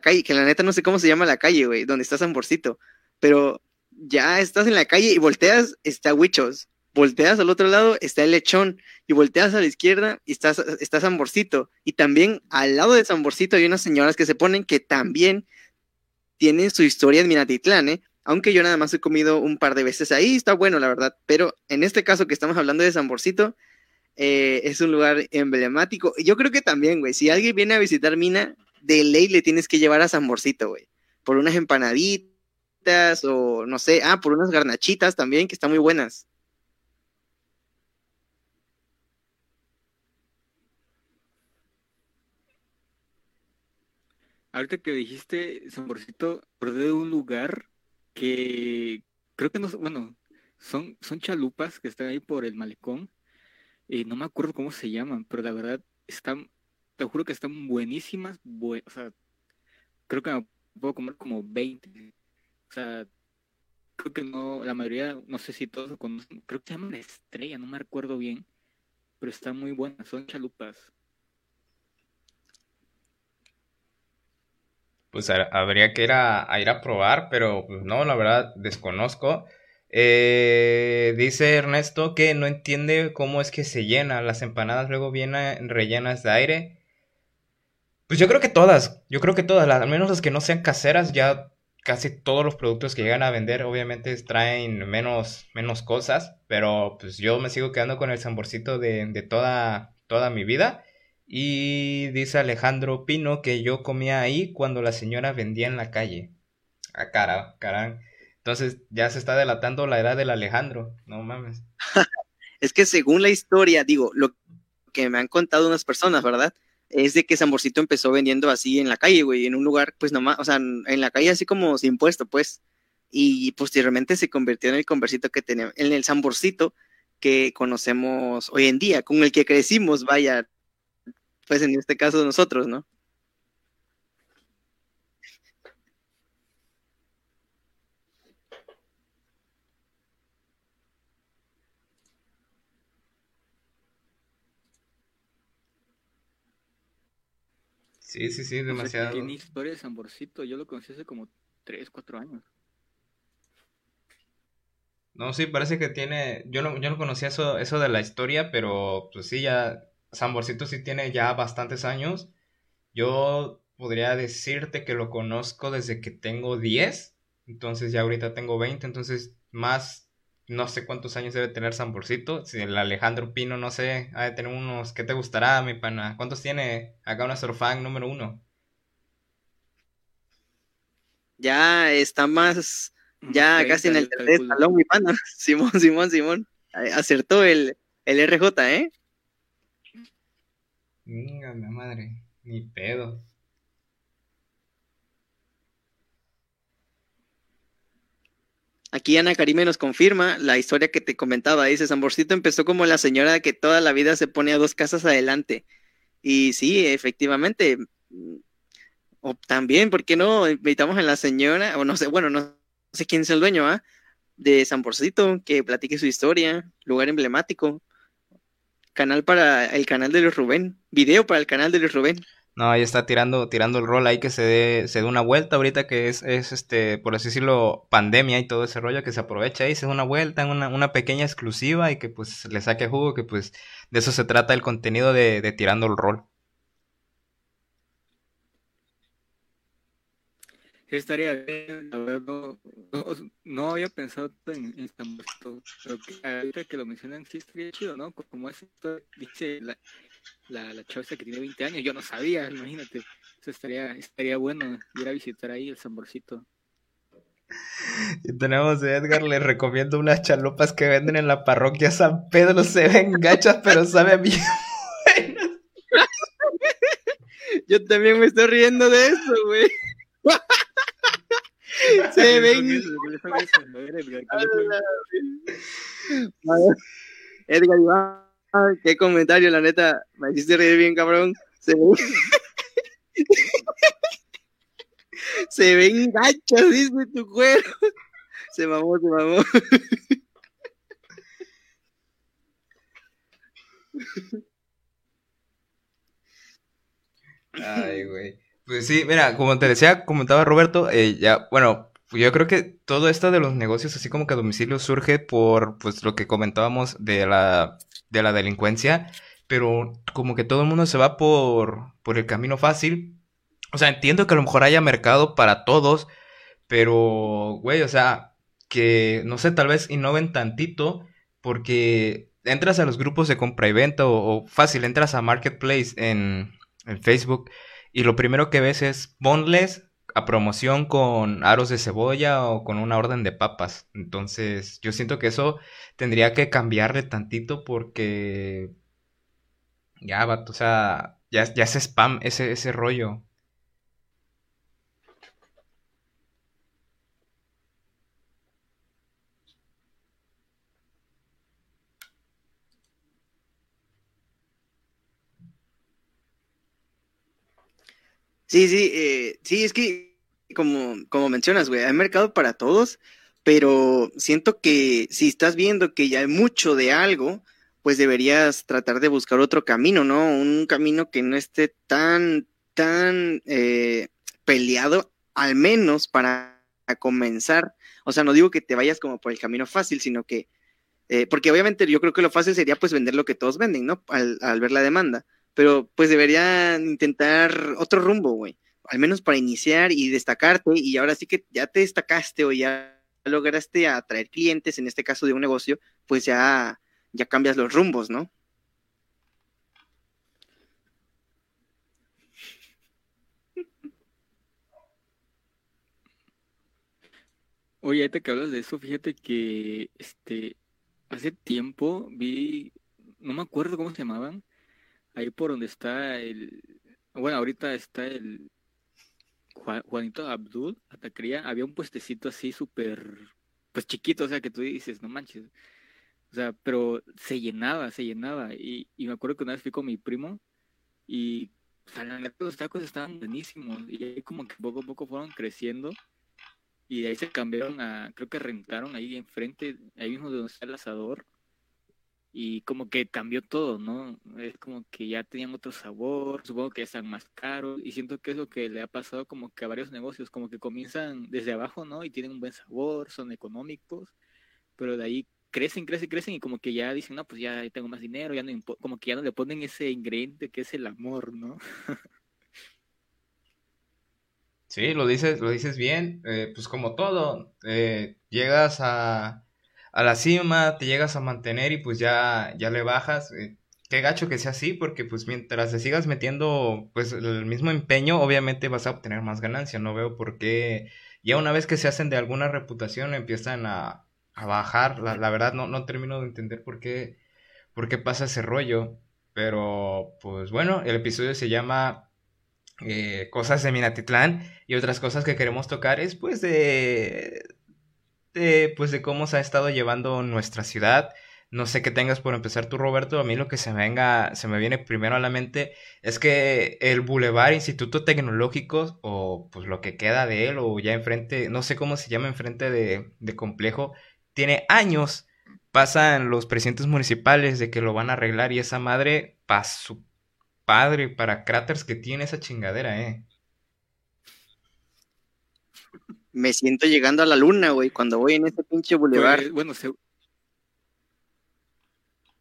Speaker 2: calle, que la neta no sé cómo se llama la calle, güey, donde está Samborcito, pero ya estás en la calle y volteas, está Huichos. Volteas al otro lado, está el lechón. Y volteas a la izquierda y está, está Samborcito. Y también al lado de Samborcito hay unas señoras que se ponen que también tienen su historia en Minatitlán, ¿eh? Aunque yo nada más he comido un par de veces ahí, está bueno, la verdad. Pero en este caso que estamos hablando de Samborcito, eh, es un lugar emblemático. Yo creo que también, güey, si alguien viene a visitar Mina, de ley le tienes que llevar a Samborcito, güey. Por unas empanaditas o no sé, ah, por unas garnachitas también, que están muy buenas.
Speaker 5: Ahorita que dijiste, Samborcito, acordé de un lugar que creo que no, bueno, son, son chalupas que están ahí por el malecón. Y no me acuerdo cómo se llaman, pero la verdad están, te juro que están buenísimas. bue- o sea, creo que puedo comer como 20. O sea, creo que no, la mayoría, no sé si todos lo conocen, creo que se llaman Estrella, no me acuerdo bien, pero están muy buenas, son chalupas.
Speaker 1: Pues ha- habría que ir a, ir a probar, pero pues, no, la verdad desconozco. Eh, dice Ernesto que no entiende cómo es que se llena. Las empanadas luego vienen rellenas de aire. Pues yo creo que todas, yo creo que todas, al menos las que no sean caseras, ya casi todos los productos que llegan a vender obviamente traen menos, menos cosas, pero pues yo me sigo quedando con el saborcito de, de toda, toda mi vida. Y dice Alejandro Pino que yo comía ahí cuando la señora vendía en la calle. Ah, cara, carán. Entonces ya se está delatando la edad del Alejandro. No mames. <laughs>
Speaker 2: Es que según la historia, digo, lo que me han contado unas personas, ¿verdad? Es de que Samborcito empezó vendiendo así en la calle, güey, en un lugar, pues nomás, o sea, en la calle así como sin puesto, pues. Y posteriormente se convirtió en el conversito que tenemos, en el Samborcito que conocemos hoy en día, con el que crecimos, vaya, pues en este caso nosotros, ¿no?
Speaker 1: Sí, sí, sí, demasiado.
Speaker 5: tiene historia de Samborcito, yo lo conocí hace como 3, 4 años.
Speaker 1: No, sí, parece que tiene. Yo no, yo no conocía eso, eso de la historia, pero pues sí, ya. San Borcito sí tiene ya bastantes años. Yo podría decirte que lo conozco desde que tengo 10. Entonces ya ahorita tengo 20. Entonces, más. No sé cuántos años debe tener San Borcito. Si el Alejandro Pino, no sé, ha de tener unos. ¿Qué te gustará, mi pana? ¿Cuántos tiene acá nuestro fan número uno?
Speaker 2: Ya está más, ya
Speaker 5: 30,
Speaker 2: casi en el tercer mi pana. <laughs> Simón, Simón, Simón. Acertó el, el RJ, ¿eh?
Speaker 1: Venga, madre. Ni pedo.
Speaker 2: Aquí Ana Karime nos confirma la historia que te comentaba. Dice, Samborcito empezó como la señora que toda la vida se pone a dos casas adelante. Y sí, efectivamente. mm, O también, ¿por qué no? Invitamos a la señora, o no sé, bueno, no sé quién es el dueño, ¿ah? De Samborcito, que platique su historia, lugar emblemático. Canal para el canal de Luis Rubén. Video para el canal de Luis Rubén.
Speaker 1: No, ahí está tirando, tirando el rol ahí que se dé, se dé una vuelta ahorita que es, es este, por así decirlo, pandemia y todo ese rollo, que se aprovecha ahí, se da una vuelta, una, una pequeña exclusiva y que pues le saque jugo, que pues de eso se trata el contenido de, de tirando el rol.
Speaker 5: Sí, estaría bien, verdad, no, había pensado en, en Samborcito, pero que ahorita que lo mencionan sí estaría chido, ¿no? Como es esto, dice, la- la, la chava que tiene 20 años, yo no sabía, imagínate. Eso estaría, estaría bueno ir a visitar ahí el Zamborcito.
Speaker 1: Y tenemos a Edgar, les recomiendo unas chalupas que venden en la parroquia San Pedro. Se ven gachas, pero saben bien buenas. <laughs>
Speaker 2: Yo también me estoy riendo de eso, güey. <laughs> <laughs> Se ven. <laughs> Edgar Iván, qué comentario, la neta. Me hiciste reír bien, cabrón. Se ven. <laughs> Se ven gachas, dice tu cuero. Se mamó, se mamó.
Speaker 1: Ay, güey. Pues sí, mira, como te decía, comentaba Roberto, eh, ya, bueno, yo creo que todo esto de los negocios así como que a domicilio surge por, pues, lo que comentábamos de la, de la delincuencia, pero como que todo el mundo se va por, por el camino fácil. O sea, entiendo que a lo mejor haya mercado para todos, pero, güey, o sea, que, no sé, tal vez innoven tantito, porque entras a los grupos de compra y venta o, o fácil, entras a Marketplace en, en Facebook y lo primero que ves es ponles a promoción con aros de cebolla o con una orden de papas. Entonces, yo siento que eso tendría que cambiarle tantito porque ya, vato, o sea, ya, ya es spam ese, ese rollo.
Speaker 2: Sí, sí, eh, sí, es que como, como mencionas, güey, hay mercado para todos, pero siento que si estás viendo que ya hay mucho de algo, pues deberías tratar de buscar otro camino, ¿no? Un camino que no esté tan, tan eh, peleado, al menos para comenzar. O sea, no digo que te vayas como por el camino fácil, sino que, eh, porque obviamente yo creo que lo fácil sería pues vender lo que todos venden, ¿no? Al, al ver la demanda pero pues deberían intentar otro rumbo, güey. Al menos para iniciar y destacarte, y ahora sí que ya te destacaste o ya lograste atraer clientes, en este caso de un negocio, pues ya, ya cambias los rumbos, ¿no?
Speaker 5: Oye, ahorita que hablas de eso, fíjate que este hace tiempo vi, no me acuerdo cómo se llamaban, ahí por donde está el, bueno, ahorita está el Juanito Abdul, Atacría, había un puestecito así súper, pues chiquito, o sea, que tú dices, no manches, o sea, pero se llenaba, se llenaba, y, y me acuerdo que una vez fui con mi primo, y o sea, la los tacos estaban buenísimos, y ahí como que poco a poco fueron creciendo, y de ahí se cambiaron a, creo que rentaron ahí enfrente, ahí mismo de donde está el asador, y como que cambió todo, ¿no? Es como que ya tenían otro sabor, supongo que están más caros y siento que es lo que le ha pasado como que a varios negocios, como que comienzan desde abajo, ¿no? Y tienen un buen sabor, son económicos, pero de ahí crecen, crecen, crecen y como que ya dicen, no, pues ya tengo más dinero, ya no como que ya no le ponen ese ingrediente que es el amor, ¿no?
Speaker 1: Sí, lo dices, lo dices bien, eh, pues como todo, eh, llegas a a la cima, te llegas a mantener y pues ya, ya le bajas. Eh, qué gacho que sea así, porque pues mientras te sigas metiendo pues el mismo empeño, obviamente vas a obtener más ganancia. No veo por qué ya una vez que se hacen de alguna reputación empiezan a, a bajar. La, verdad no, no termino de entender por qué, por qué pasa ese rollo. Pero pues bueno, el episodio se llama eh, Cosas de Minatitlán y otras cosas que queremos tocar es pues de pues de cómo se ha estado llevando nuestra ciudad. No sé qué tengas por empezar tú, Roberto. A mí lo que se me venga, se me viene primero a la mente es que el Boulevard Instituto Tecnológico, o pues lo que queda de él, o ya enfrente, no sé cómo se llama enfrente de, de complejo, tiene años. Pasan los presidentes municipales de que lo van a arreglar y esa madre, para su padre, para cráteres que tiene esa chingadera, eh.
Speaker 2: Me siento llegando a la luna, güey, cuando voy en ese pinche bulevar.
Speaker 5: Pues, bueno, se...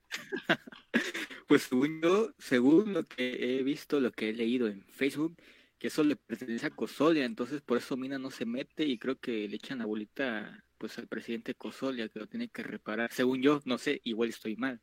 Speaker 5: <laughs> pues según yo, según lo que he visto, lo que he leído en Facebook, que eso le pertenece a Cosolia, entonces por eso Mina no se mete y creo que le echan la bolita pues al presidente Cosolia que lo tiene que reparar. Según yo, no sé, igual estoy mal.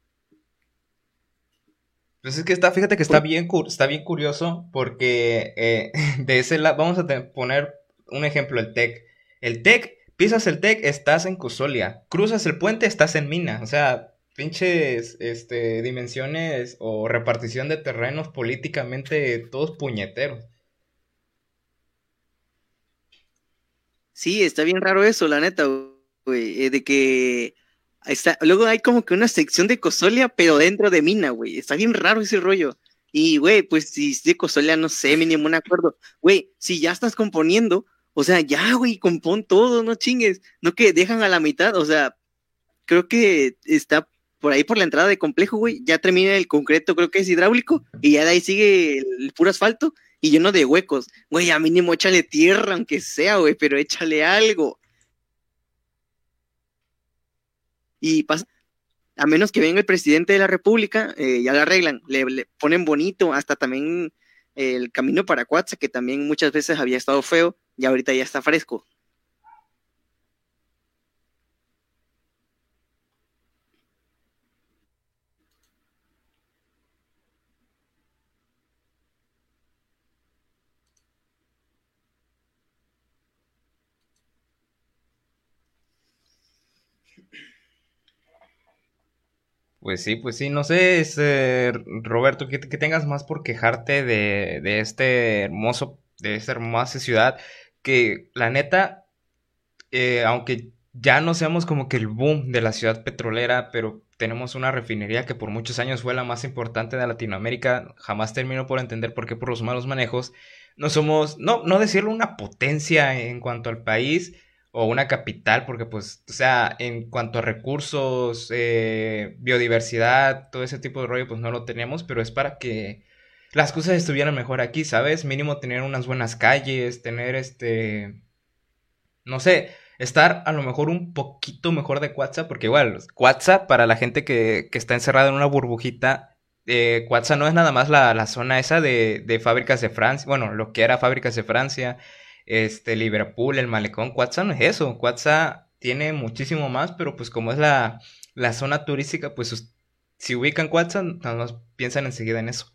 Speaker 1: Pues es que está, fíjate que está bien, está bien curioso porque eh, <laughs> de ese lado, vamos a poner un ejemplo, el TEC. El TEC, pisas el TEC, estás en Cusolia. Cruzas el puente, estás en Mina. O sea, pinches este, dimensiones o repartición de terrenos políticamente todos puñeteros.
Speaker 2: Sí, está bien raro eso, la neta, güey, eh, de que está, luego hay como que una sección de Cosolia, pero dentro de Mina, güey, está bien raro ese rollo. Y, güey, pues si de Cosolia, no sé, mínimo un acuerdo. Güey, si ya estás componiendo, o sea, ya, güey, compón todo, no chingues. No que dejan a la mitad, o sea, creo que está por ahí por la entrada de complejo, güey. Ya termina el concreto, creo que es hidráulico, y ya de ahí sigue el puro asfalto y lleno de huecos. Güey, a mínimo échale tierra, aunque sea, güey, pero échale algo. Y pasa, a menos que venga el presidente de la República, eh, ya lo arreglan, le, ponen bonito, hasta también el camino para Cuatza, que también muchas veces había estado feo, y ahorita ya está fresco.
Speaker 1: Pues sí, pues sí, no sé, este, Roberto, que, tengas más por quejarte de, de este hermoso, de esta hermosa ciudad, que la neta, eh, aunque ya no seamos como que el boom de la ciudad petrolera, pero tenemos una refinería que por muchos años fue la más importante de Latinoamérica, jamás termino por entender por qué por los malos manejos, no somos, no, no decirlo una potencia en cuanto al país, o una capital, porque pues, o sea, en cuanto a recursos, eh, biodiversidad, todo ese tipo de rollo, pues no lo tenemos, pero es para que las cosas estuvieran mejor aquí, ¿sabes? Mínimo tener unas buenas calles, tener este, no sé, estar a lo mejor un poquito mejor de WhatsApp, porque igual, WhatsApp para la gente que, que está encerrada en una burbujita, eh, no es nada más la, la zona esa de, de fábricas de Francia, bueno, lo que era fábricas de Francia, este, Liverpool, el malecón, Cuatza no es eso, Cuatza tiene muchísimo más, pero pues como es la, la zona turística, pues si ubican Cuatza, nada más piensan enseguida en eso.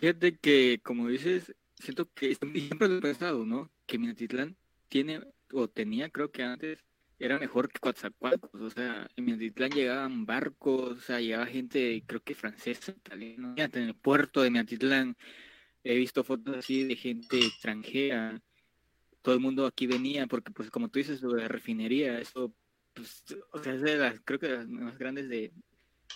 Speaker 5: Fíjate que, como dices, siento que siempre lo he pensado, ¿no? Que Minatitlán tiene, o tenía, creo que antes, era mejor que Coatzacoalcos, o sea, en Miatitlán llegaban barcos, o sea, llegaba gente, creo que francesa, italiana, en el puerto de Miatitlán he visto fotos así de gente extranjera, todo el mundo aquí venía, porque pues como tú dices, de la refinería, eso, pues, o sea, es de las, creo que de las más grandes de,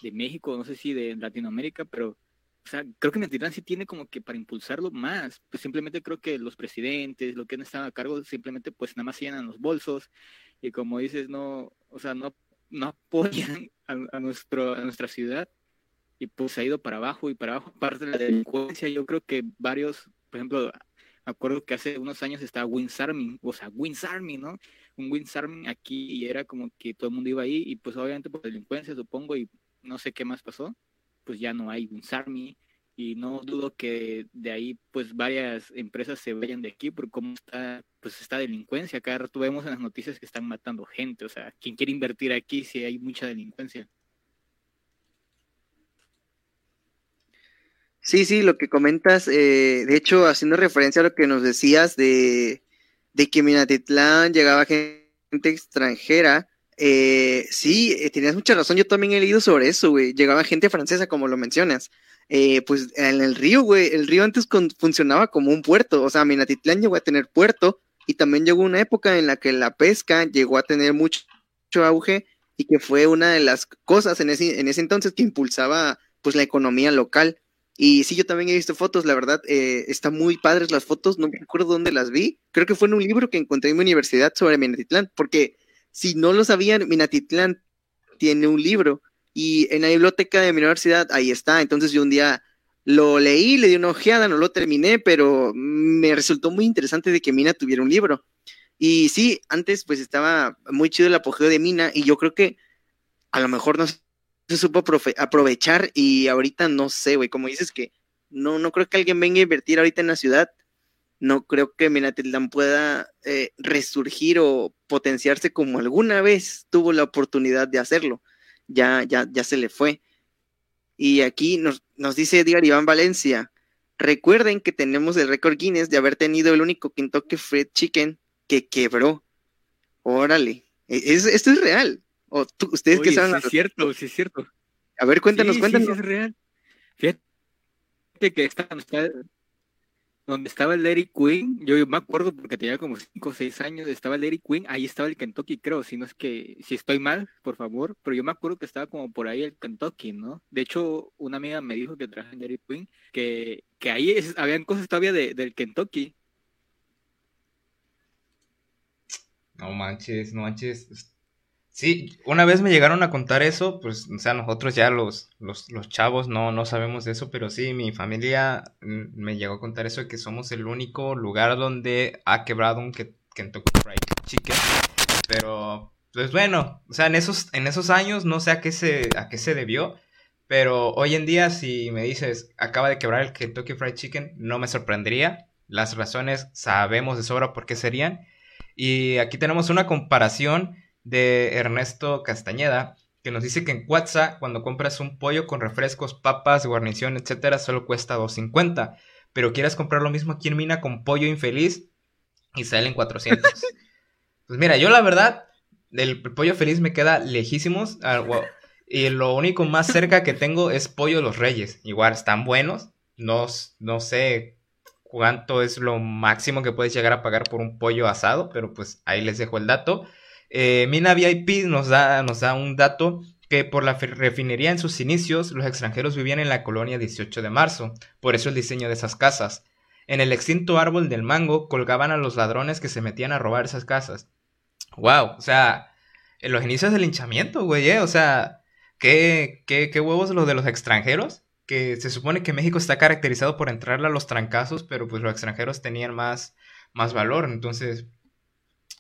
Speaker 5: de México, no sé si de Latinoamérica, pero o sea, creo que Miatitlán sí tiene como que para impulsarlo más, pues simplemente creo que los presidentes, lo que han estado a cargo, simplemente pues nada más llenan los bolsos y como dices, no, o sea, no, no apoyan <laughs> a, nuestro, a nuestra ciudad y pues ha ido para abajo y para abajo. Parte de la delincuencia, yo creo que varios, por ejemplo, acuerdo que hace unos años estaba Wins Army, o sea, Wins Army, ¿no? Un Wins Army aquí y era como que todo el mundo iba ahí y pues obviamente por delincuencia, supongo, y no sé qué más pasó, pues ya no hay Wins Army y no dudo que de ahí pues varias empresas se vayan de aquí por cómo está pues esta delincuencia. Cada rato vemos en las noticias que están matando gente, o sea, ¿quién quiere invertir aquí si hay mucha delincuencia?
Speaker 2: Sí, sí, lo que comentas, eh, de hecho, haciendo referencia a lo que nos decías de, de que Minatitlán llegaba gente extranjera, eh, sí, eh, tenías mucha razón, yo también he leído sobre eso, güey, llegaba gente francesa, como lo mencionas, eh, pues en el río, güey, el río antes funcionaba como un puerto, o sea, Minatitlán llegó a tener puerto y también llegó una época en la que la pesca llegó a tener mucho, auge y que fue una de las cosas en ese, en ese entonces que impulsaba pues la economía local. Y sí, yo también he visto fotos, la verdad, eh, están muy padres las fotos, no me acuerdo dónde las vi, creo que fue en un libro que encontré en mi universidad sobre Minatitlán, porque si no lo sabían, Minatitlán tiene un libro y en la biblioteca de mi universidad ahí está. Entonces yo un día lo leí, le di una ojeada, no lo terminé, pero me resultó muy interesante de que Mina tuviera un libro. Y sí, antes pues estaba muy chido el apogeo de Mina y yo creo que a lo mejor no se supo aprovechar y ahorita no sé, güey, como dices que no, no creo que alguien venga a invertir ahorita en la ciudad. No creo que Minatitlán pueda eh, resurgir o potenciarse como alguna vez tuvo la oportunidad de hacerlo ya, ya, ya se le fue. Y aquí nos, nos dice Edgar Iván Valencia, recuerden que tenemos el récord Guinness de haber tenido el único Kentucky Fried Chicken que quebró. Órale, e, es, esto es real. O tú- ustedes que saben,
Speaker 5: sí es cierto, sí es cierto.
Speaker 2: a ver, cuéntanos,
Speaker 5: Sí,
Speaker 2: cuéntanos.
Speaker 5: sí, es real. Fíjate que donde está- donde estaba el Dairy Queen, yo, me acuerdo porque tenía como 5 o 6 años, estaba el Dairy Queen, ahí estaba el Kentucky, creo, si no es que, si estoy mal, por favor, pero yo me acuerdo que estaba como por ahí el Kentucky, ¿no? De hecho, una amiga me dijo que traje en Dairy Queen, que, que ahí habían cosas todavía de- del Kentucky.
Speaker 1: No manches, no manches. Sí, una vez me llegaron a contar eso, pues, o sea, nosotros ya los, los, los chavos no, no sabemos eso, pero sí, mi familia mm, me llegó a contar eso de que somos el único lugar donde ha quebrado un Ke- Kentucky Fried Chicken. Pero, pues bueno, o sea, en esos, en esos años no sé a qué se, a qué se debió, pero hoy en día si me dices acaba de quebrar el Kentucky Fried Chicken, no me sorprendería. Las razones sabemos de sobra por qué serían. Y aquí tenemos una comparación de Ernesto Castañeda, que nos dice que en Cuatza, cuando compras un pollo con refrescos, papas, guarnición, etcétera, solo cuesta 2.50. Pero quieres comprar lo mismo aquí en Mina con pollo infeliz y salen 400. <laughs> pues mira, yo la verdad, del pollo feliz me queda lejísimos. ah, wow. Y lo único más cerca que tengo es pollo los reyes. Igual están buenos. No, no sé cuánto es lo máximo que puedes llegar a pagar por un pollo asado, pero pues ahí les dejo el dato. Eh, Mina VIP nos da, un dato que por la refinería en sus inicios los extranjeros vivían en la colonia 18 de marzo, por eso el diseño de esas casas. En el extinto árbol del mango colgaban a los ladrones que se metían a robar esas casas. Wow, o sea, en los inicios del linchamiento, güey, eh, o sea, ¿qué, qué, qué huevos los de los extranjeros? Que se supone que México está caracterizado por entrarle a los trancazos, pero pues los extranjeros tenían más, más valor, entonces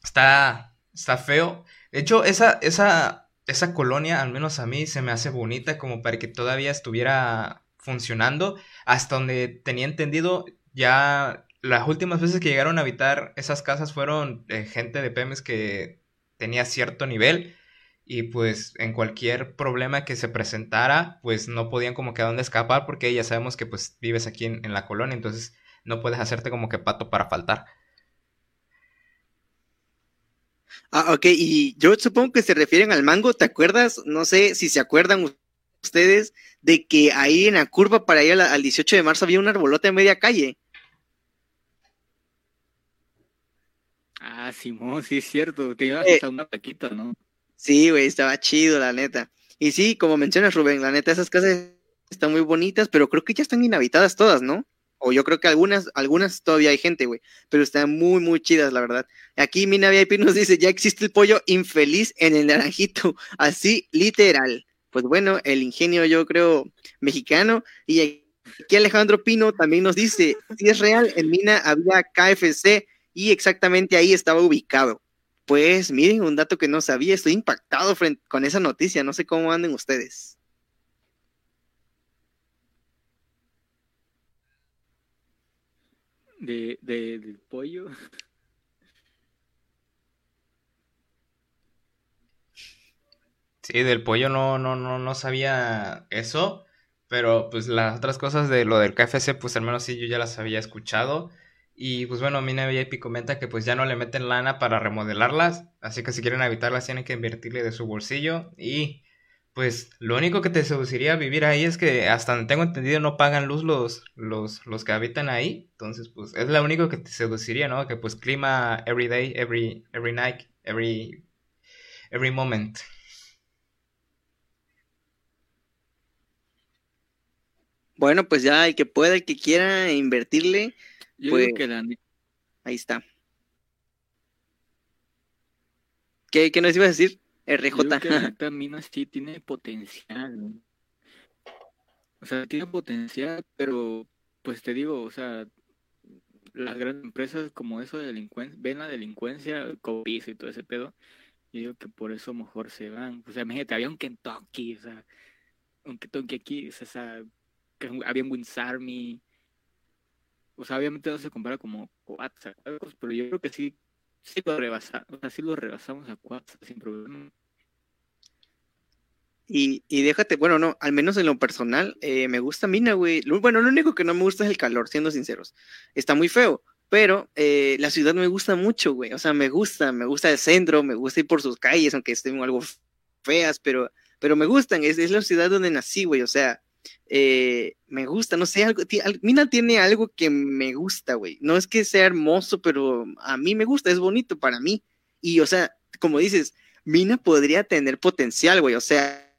Speaker 1: está, está feo. De hecho, esa, esa, esa colonia, al menos a mí, se me hace bonita como para que todavía estuviera funcionando. Hasta donde tenía entendido, ya las últimas veces que llegaron a habitar esas casas fueron eh, gente de Pemex que tenía cierto nivel y pues en cualquier problema que se presentara, pues no podían como que a dónde escapar porque ya sabemos que pues vives aquí en, en la colonia, entonces no puedes hacerte como que pato para faltar.
Speaker 2: Ah, ok, y yo supongo que se refieren al mango, ¿te acuerdas? No sé si se acuerdan ustedes de que ahí en la curva para ir a la- al 18 de marzo había un arbolote en media calle.
Speaker 5: Ah, Simón, sí es cierto, te llevas
Speaker 2: Eh.
Speaker 5: hasta una paquita, ¿no?
Speaker 2: Sí, güey, estaba chido, la neta. Y sí, como mencionas, Rubén, la neta, esas casas están muy bonitas, pero creo que ya están inhabitadas todas, ¿no? O yo creo que algunas, algunas todavía hay gente, güey, pero están muy, muy chidas, la verdad. Aquí Mina VIP nos dice, ya existe el pollo infeliz en el naranjito, <laughs> así literal. Pues bueno, el ingenio yo creo mexicano. Y aquí Alejandro Pino también nos dice, si es real, en Mina había KFC y exactamente ahí estaba ubicado. Pues miren, un dato que no sabía, estoy impactado con esa noticia, no sé cómo anden ustedes.
Speaker 5: De, de, del pollo.
Speaker 1: Sí, del pollo no, no, no, no sabía eso, pero pues las otras cosas de lo del KFC, pues al menos sí yo ya las había escuchado. Y pues bueno, Mina VIP comenta que pues ya no le meten lana para remodelarlas, así que si quieren evitarlas tienen que invertirle de su bolsillo. Y pues lo único que te seduciría a vivir ahí es que hasta donde tengo entendido no pagan luz los, los, los que habitan ahí. Entonces pues es lo único que te seduciría, ¿no? Que pues clima every day, every, every night, every, every moment.
Speaker 2: Bueno, pues ya el que pueda, el que quiera invertirle,
Speaker 5: Yo
Speaker 2: Pues-
Speaker 5: digo que la ne-
Speaker 2: ahí está. ¿Qué, qué nos ibas a decir? RJ.
Speaker 5: digo que tiene potencial. O sea, tiene potencial, pero pues te digo, o sea, las grandes empresas como eso de delincuencia, ven la delincuencia, copiza y todo ese pedo, y digo que por eso mejor se van. O sea, imagínate, había un Kentucky, o sea, un Kentucky aquí, o sea, había un Wins Army. O sea, obviamente no se compara como Coats, pero yo creo que sí, sí lo rebasamos, o sea, sí lo rebasamos a Coats sin problema.
Speaker 2: Y, y déjate, bueno, no, al menos en lo personal, eh, me gusta Mina, güey. Bueno, lo único que no me gusta es el calor, siendo sinceros. Está muy feo, pero eh, la ciudad me gusta mucho, güey. O sea, me gusta, me gusta el centro, me gusta ir por sus calles, aunque estén algo feas, pero, pero me gustan. Es, es la ciudad donde nací, güey. O sea, eh, me gusta, no sé, algo, Mina tiene algo que me gusta, güey. No es que sea hermoso, pero a mí me gusta, es bonito para mí. Y, o sea, como dices, Mina podría tener potencial, güey. O sea,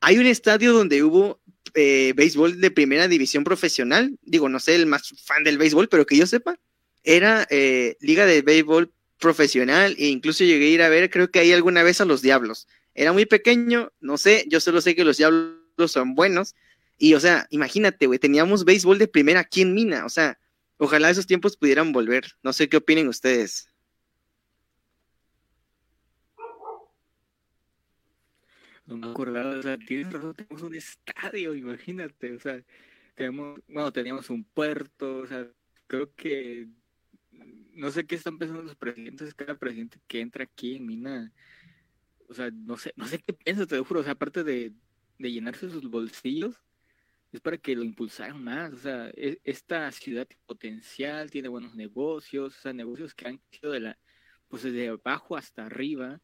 Speaker 2: hay un estadio donde hubo eh, béisbol de primera división profesional. Digo, no sé el más fan del béisbol, pero que yo sepa, era eh, liga de béisbol profesional e incluso llegué a ir a ver, creo que ahí alguna vez a los Diablos. Era muy pequeño, no sé, yo solo sé que los Diablos son buenos. Y, o sea, imagínate, güey, teníamos béisbol de primera aquí en Mina. O sea, ojalá esos tiempos pudieran volver. No sé qué opinen ustedes.
Speaker 5: No me acordaba, o sea, tienes razón, tenemos un estadio, imagínate, o sea, tenemos, bueno, teníamos un puerto, o sea, creo que no sé qué están pensando los presidentes, cada presidente que entra aquí en Mina, o sea, no sé, no sé qué piensa, te lo juro, o sea, aparte de, de llenarse sus bolsillos, es para que lo impulsaran más, o sea, e- esta ciudad tiene potencial, tiene buenos negocios, o sea, negocios que han sido de la, pues desde abajo hasta arriba,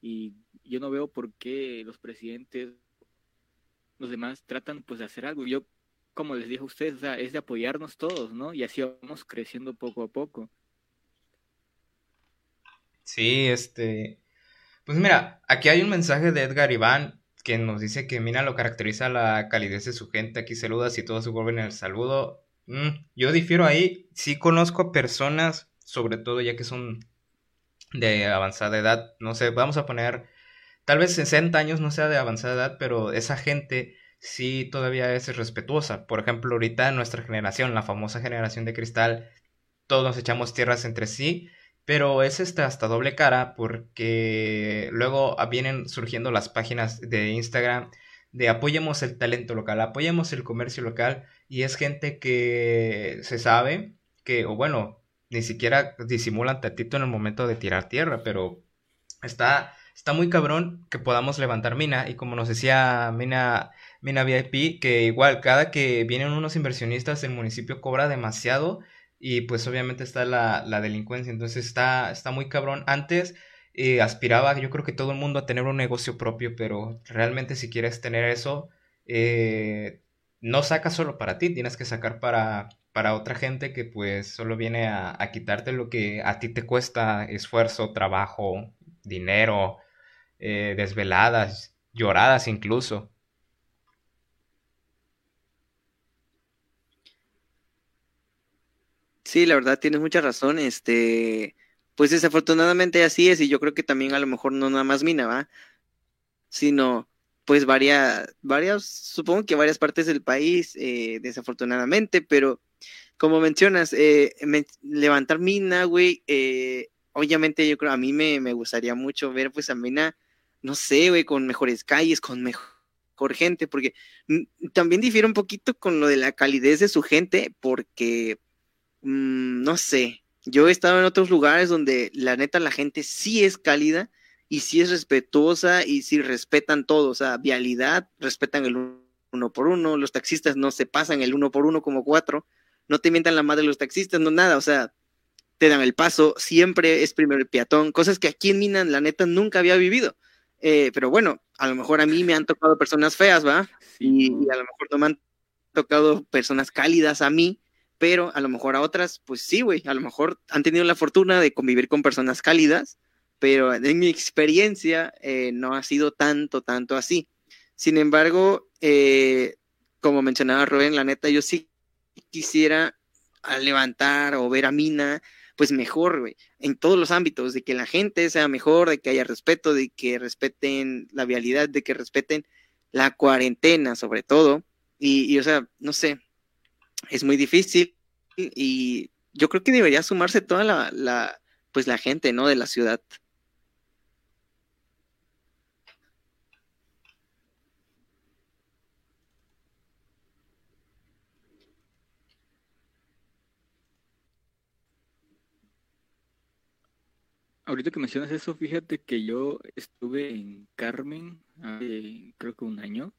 Speaker 5: y yo no veo por qué los presidentes, los demás tratan pues de hacer algo. Yo, como les dije a ustedes, o sea, es de apoyarnos todos, ¿no? Y así vamos creciendo poco a poco.
Speaker 1: Sí, este. Pues mira, aquí hay un mensaje de Edgar Iván que nos dice que Mina lo caracteriza la calidez de su gente. Aquí saludas y todos se vuelven el saludo. Mm, yo difiero ahí. Sí conozco personas, sobre todo ya que son de avanzada edad. No sé, vamos a poner. Tal vez 60 años no sea de avanzada edad, pero esa gente sí todavía es respetuosa. Por ejemplo, ahorita nuestra generación, la famosa generación de cristal, todos nos echamos tierras entre sí. Pero es este hasta doble cara porque luego vienen surgiendo las páginas de Instagram de apoyemos el talento local, apoyemos el comercio local y es gente que se sabe que, o bueno, ni siquiera disimulan tantito en el momento de tirar tierra, pero está, está muy cabrón que podamos levantar mina y como nos decía Mina, Mina VIP, que igual cada que vienen unos inversionistas el municipio cobra demasiado y pues obviamente está la, la delincuencia, entonces está, está muy cabrón. Antes eh, aspiraba, yo creo que todo el mundo a tener un negocio propio, pero realmente si quieres tener eso, eh, no sacas solo para ti, tienes que sacar para, para otra gente que pues solo viene a, quitarte lo que a ti te cuesta esfuerzo, trabajo, dinero, eh, desveladas, lloradas incluso.
Speaker 2: Sí, la verdad tienes mucha razón. Este, pues desafortunadamente así es, y yo creo que también a lo mejor no nada más Mina, ¿va? Sino pues varias, varias, supongo que varias partes del país, eh, desafortunadamente, pero como mencionas, eh, levantar Mina, güey, eh, obviamente yo creo, a mí me, me gustaría mucho ver pues a Mina, no sé, güey, con mejores calles, con mejor gente, porque mm, también difiere un poquito con lo de la calidez de su gente, porque Mm, no sé, yo he estado en otros lugares donde la neta la gente sí es cálida y sí es respetuosa y sí respetan todo, o sea, vialidad, respetan el uno por uno, los taxistas no se pasan el uno por uno como cuatro, no te mientan la madre los taxistas, no nada, o sea, te dan el paso, siempre es primero el peatón, cosas que aquí en Mina la neta nunca había vivido. Eh, pero bueno, a lo mejor a mí me han tocado personas feas, ¿va? Y, y a lo mejor no me han tocado personas cálidas a mí, pero a lo mejor a otras, pues sí, güey, a lo mejor han tenido la fortuna de convivir con personas cálidas, pero en mi experiencia eh, no ha sido tanto, tanto así. Sin embargo, eh, como mencionaba Rubén, la neta, yo sí quisiera a levantar o ver a Mina, pues mejor, güey, en todos los ámbitos, de que la gente sea mejor, de que haya respeto, de que respeten la vialidad, de que respeten la cuarentena, sobre todo. Y, o sea, no sé, es muy difícil y yo creo que debería sumarse toda la, la pues la gente, ¿no? De la ciudad.
Speaker 5: ahorita que mencionas eso, fíjate que yo estuve en Carmen hace creo que un año.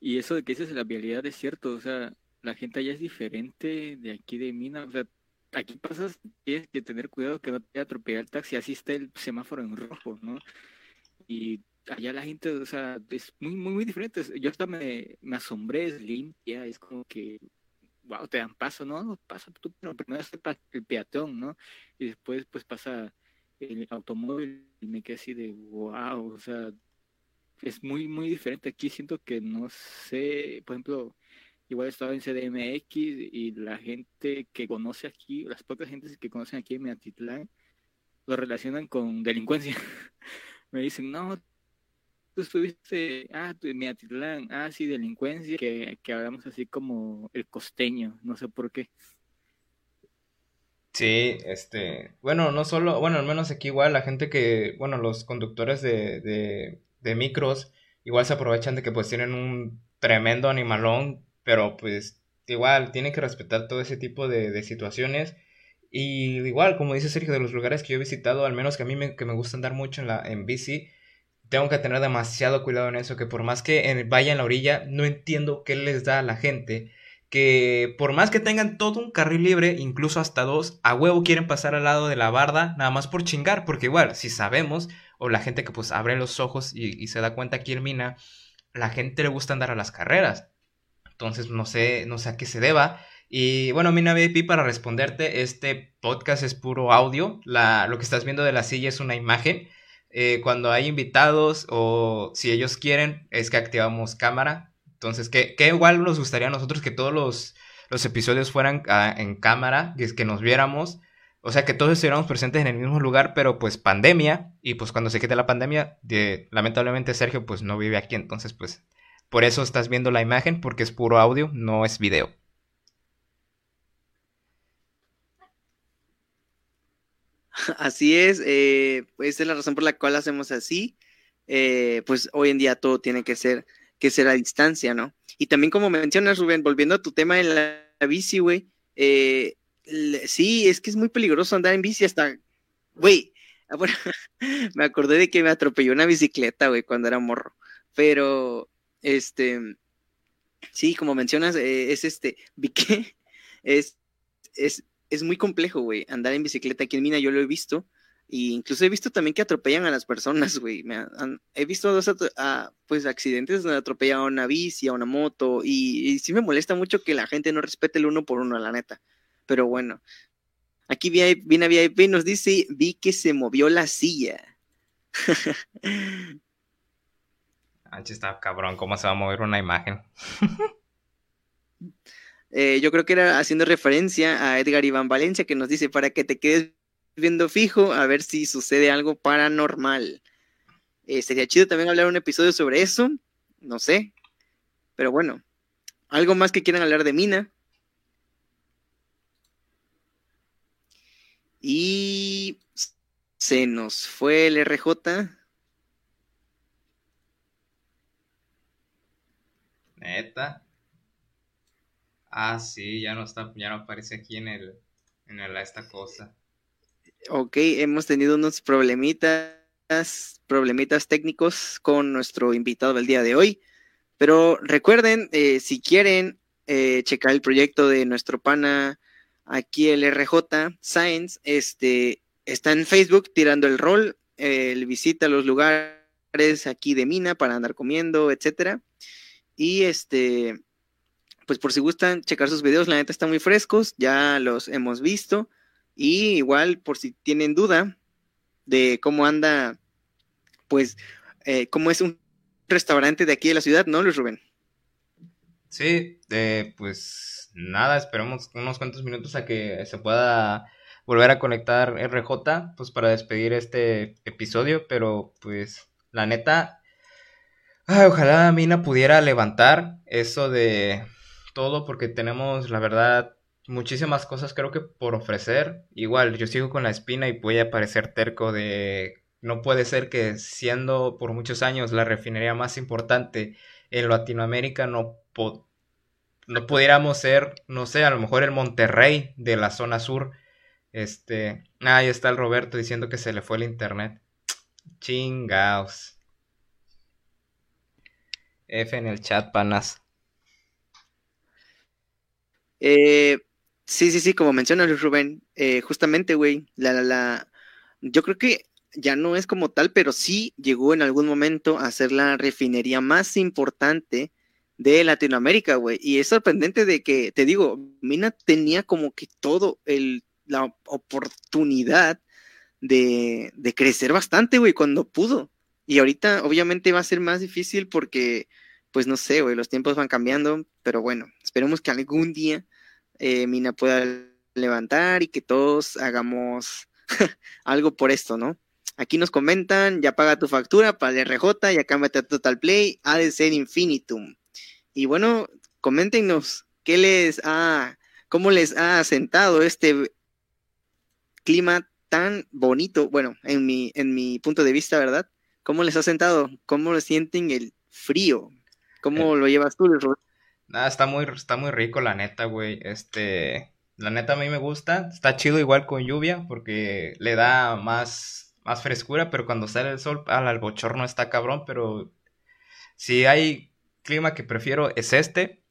Speaker 5: Y eso de que dices la vialidad es cierto, o sea, la gente allá es diferente de aquí de Mina, o sea, aquí pasas, tienes que tener cuidado que no te atropelle el taxi, así está el semáforo en rojo, ¿no? Y allá la gente, o sea, es muy, muy, muy diferente. Yo hasta me, me asombré, es limpia, es como que, wow, te dan paso, ¿no? Pasa tú, pero primero es el peatón, ¿no? Y después, pues pasa el automóvil y me quedé así de, wow, o sea, es muy, muy diferente. Aquí siento que no sé, por ejemplo, igual estaba en CDMX y la gente que conoce aquí, las pocas gentes que conocen aquí en Meatitlán, lo relacionan con delincuencia. <laughs> me dicen, no, tú estuviste, ah, tú en Meatitlán, ah, sí, delincuencia, que, que hablamos así como el costeño, no sé por qué.
Speaker 1: Sí, este, bueno, no solo, bueno, al menos aquí igual la gente que, bueno, los conductores de, de micros igual se aprovechan de que pues tienen un tremendo animalón, pero pues igual tienen que respetar todo ese tipo de, de situaciones. Y igual, como dice Sergio, de los lugares que yo he visitado, al menos que a mí me, que me gusta andar mucho en la en bici, tengo que tener demasiado cuidado en eso, que por más que vaya en la orilla, no entiendo qué les da a la gente que por más que tengan todo un carril libre, incluso hasta dos, a huevo quieren pasar al lado de la barda, nada más por chingar, porque igual, si sabemos, o la gente que pues abre los ojos y, se da cuenta aquí en Mina, la gente le gusta andar a las carreras. Entonces no sé, no sé a qué se deba. Y bueno, Mina VIP, para responderte, este podcast es puro audio. La, lo que estás viendo de la silla es una imagen. Eh, cuando hay invitados o si ellos quieren, es que activamos cámara entonces, ¿qué, igual nos gustaría a nosotros que todos los, episodios fueran ah, en cámara, que, que nos viéramos? O sea, que todos estuviéramos presentes en el mismo lugar, pero pues pandemia, y pues cuando se quite la pandemia, de, lamentablemente Sergio pues no vive aquí, entonces pues por eso estás viendo la imagen, porque es puro audio, no es video. <laughs>
Speaker 2: Así es, eh, pues es la razón por la cual hacemos así. Eh, pues hoy en día todo tiene que ser que será a distancia, ¿no? Y también como mencionas, Rubén, volviendo a tu tema en la, bici, güey, eh, sí, es que es muy peligroso andar en bici hasta, güey, <laughs> bueno, me acordé de que me atropelló una bicicleta, güey, cuando era morro, pero, este, sí, como mencionas, eh, es este, <laughs> vi que es, es, es muy complejo, güey, andar en bicicleta aquí en Mina, yo lo he visto, y incluso he visto también que atropellan a las personas, güey. he visto dos pues, accidentes donde atropellan a una bici, a una moto. Y, sí me molesta mucho que la gente no respete el uno por uno, la neta. Pero bueno. Aquí viene a VIP nos dice, vi que se movió la silla. <laughs>
Speaker 1: Anche está cabrón, ¿cómo se va a mover una imagen? <laughs>
Speaker 2: Eh, yo creo que era haciendo referencia a Edgar Iván Valencia que nos dice, para que te quedes viendo fijo a ver si sucede algo paranormal. Eh, sería chido también hablar un episodio sobre eso, no sé. Pero bueno, algo más que quieran hablar de Mina. Y se nos fue el RJ.
Speaker 1: Neta. Ah, sí, ya no está, ya no aparece aquí en el, en el, esta cosa.
Speaker 2: Ok, hemos tenido unos problemitas, problemitas técnicos con nuestro invitado del día de hoy. Pero recuerden, eh, si quieren eh, checar el proyecto de nuestro pana aquí el RJ Science, este está en Facebook tirando el rol, él visita los lugares aquí de Mina para andar comiendo, etcétera. Y este, pues por si gustan checar sus videos, la neta están muy frescos, ya los hemos visto. Y igual, por si tienen duda de cómo anda, pues, eh, cómo es un restaurante de aquí de la ciudad, ¿no, Luis Rubén?
Speaker 1: Sí, pues nada, esperemos unos cuantos minutos a que se pueda volver a conectar RJ, pues para despedir este episodio, pero pues la neta, ojalá Mina pudiera levantar eso de todo, porque tenemos, la verdad, muchísimas cosas creo que por ofrecer. Igual, yo sigo con la espina y voy a parecer terco de... No puede ser que siendo por muchos años la refinería más importante en Latinoamérica no, no pudiéramos ser, no sé, a lo mejor el Monterrey de la zona sur. Este, ah, ahí está el Roberto diciendo que se le fue el internet. Chingaos. F en el chat, panas.
Speaker 2: Eh, sí, sí, sí, como menciona Luis Rubén, eh, justamente, güey, la, la, la, yo creo que ya no es como tal, pero sí llegó en algún momento a ser la refinería más importante de Latinoamérica, güey. Y es sorprendente de que, te digo, Mina tenía como que todo el, la oportunidad de, de crecer bastante, güey, cuando pudo. Y ahorita obviamente va a ser más difícil porque, pues no sé, güey, los tiempos van cambiando, pero bueno, esperemos que algún día eh, Mina pueda levantar y que todos hagamos <laughs> algo por esto, ¿no? Aquí nos comentan, ya paga tu factura para el RJ, ya cámbiate a Total Play, ha de ser Infinitum. Y bueno, coméntenos qué les ha, cómo les ha asentado este clima tan bonito, bueno, en mi, en mi punto de vista, ¿verdad? ¿Cómo les ha sentado? ¿Cómo le sienten el frío? ¿Cómo
Speaker 1: Eh.
Speaker 2: lo llevas tú?
Speaker 1: Nada, está muy, está muy rico, la neta, güey. Este, la neta a mí me gusta. Está chido igual con lluvia porque le da más, más frescura, pero cuando sale el sol, al el bochorno está cabrón, pero si hay clima que prefiero es este.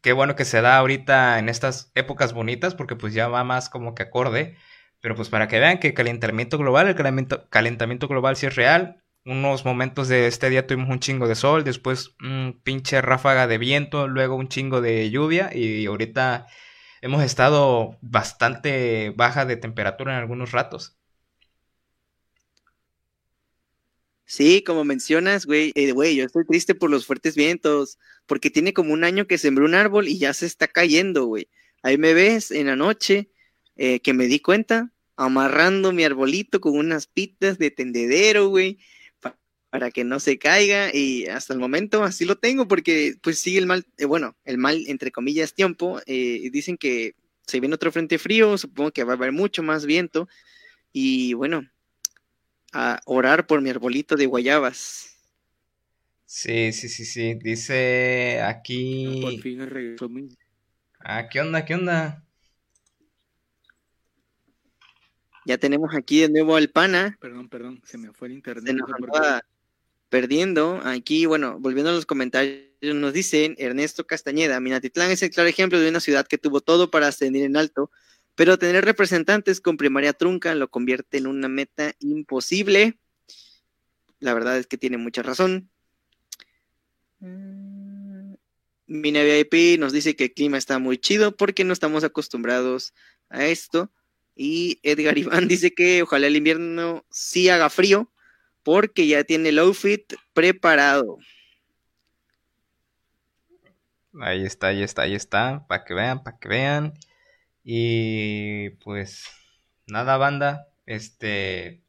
Speaker 1: Qué bueno que se da ahorita en estas épocas bonitas porque pues ya va más como que acorde. Pero pues para que vean que calentamiento global, el calentamiento, calentamiento global sí es real. Unos momentos de este día tuvimos un chingo de sol, después un pinche ráfaga de viento, luego un chingo de lluvia y ahorita hemos estado bastante baja de temperatura en algunos ratos.
Speaker 2: Sí, como mencionas, güey, eh, güey, yo estoy triste por los fuertes vientos, porque tiene como un año que sembré un árbol y ya se está cayendo, güey. Ahí me ves en la noche eh, que me di cuenta, amarrando mi arbolito con unas pitas de tendedero, güey, pa- para que no se caiga y hasta el momento así lo tengo porque pues sigue el mal, eh, bueno, el mal entre comillas tiempo, eh, dicen que se viene otro frente frío, supongo que va a haber mucho más viento y bueno, a orar por mi arbolito de guayabas.
Speaker 1: Sí, sí, sí, sí. Dice
Speaker 5: Por
Speaker 1: aquí...
Speaker 5: fin regresó mi...
Speaker 1: Ah, ¿qué onda? ¿Qué onda?
Speaker 2: Ya tenemos aquí de nuevo al pana,
Speaker 5: Perdón, perdón, se me fue el internet.
Speaker 2: se
Speaker 5: no
Speaker 2: nos andaba perdiendo. Aquí, bueno, volviendo a los comentarios, nos dicen Ernesto Castañeda, Minatitlán es el claro ejemplo de una ciudad que tuvo todo para ascender en alto, pero tener representantes con primaria trunca lo convierte en una meta imposible. La verdad es que tiene mucha razón. Mm, Mina VIP nos dice que el clima está muy chido porque no estamos acostumbrados a esto. Y Edgar Iván <laughs> dice que ojalá el invierno sí haga frío porque ya tiene el outfit preparado.
Speaker 1: Ahí está, ahí está, ahí está. Para que vean, para que vean. Y pues nada, banda. Este,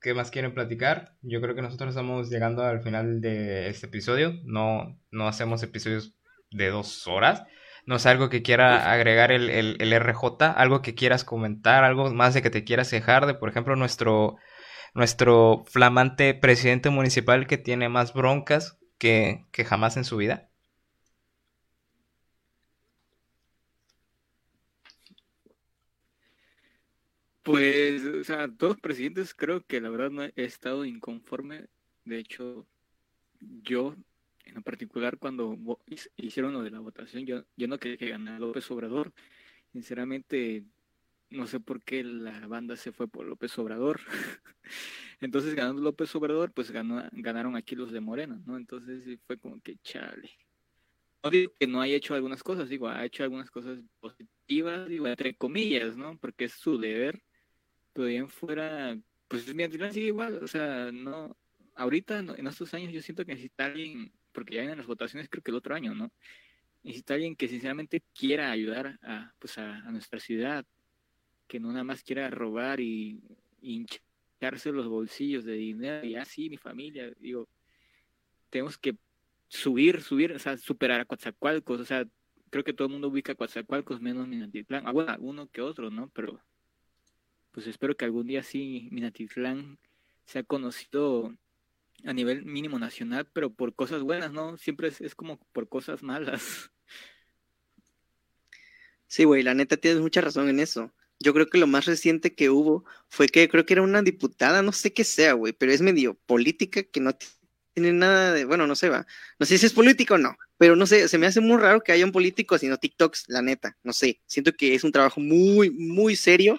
Speaker 1: ¿qué más quieren platicar? Yo creo que nosotros estamos llegando al final de este episodio. No, no hacemos episodios de dos horas. No sé, algo que quiera agregar el, el, el RJ, algo que quieras comentar, algo más de que te quieras quejar de, por ejemplo, nuestro, nuestro flamante presidente municipal que tiene más broncas que, que jamás en su vida.
Speaker 5: Pues, o sea, todos los presidentes creo que la verdad no he estado inconforme. De hecho, yo en particular cuando hicieron lo de la votación, yo, yo no quería que ganara López Obrador. Sinceramente, no sé por qué la banda se fue por López Obrador. <laughs> Entonces, ganando López Obrador, pues ganaron aquí los de Morena, ¿no? Entonces fue como que chale. No digo que no haya hecho algunas cosas, digo, ha hecho algunas cosas positivas, digo, entre comillas, ¿no? Porque es su deber, pero bien fuera, pues mi sigue igual, o sea, no, ahorita en estos años yo siento que necesita alguien, porque ya vienen las votaciones creo que el otro año, ¿no? Necesita alguien que sinceramente quiera ayudar a, pues a, nuestra ciudad, que no nada más quiera robar y, hincharse los bolsillos de dinero y así mi familia, digo, tenemos que subir, subir, o sea, superar a Coatzacoalcos, o sea, creo que todo el mundo ubica a Coatzacoalcos menos Minatitlán, ah, bueno, uno que otro, ¿no? Pero pues espero que algún día sí Minatitlán sea conocido a nivel mínimo nacional, pero por cosas buenas, ¿no? Siempre es, es como por cosas malas. <laughs>
Speaker 2: Sí, güey, la neta tienes mucha razón en eso. yo creo que lo más reciente que hubo fue que creo que era una diputada, no sé qué sea, güey, pero es medio política que no tiene nada de, bueno, no sé, va. No sé si es político o no, pero no sé, se me hace muy raro que haya un político haciendo TikToks, la neta, no sé. Siento que es un trabajo muy, muy serio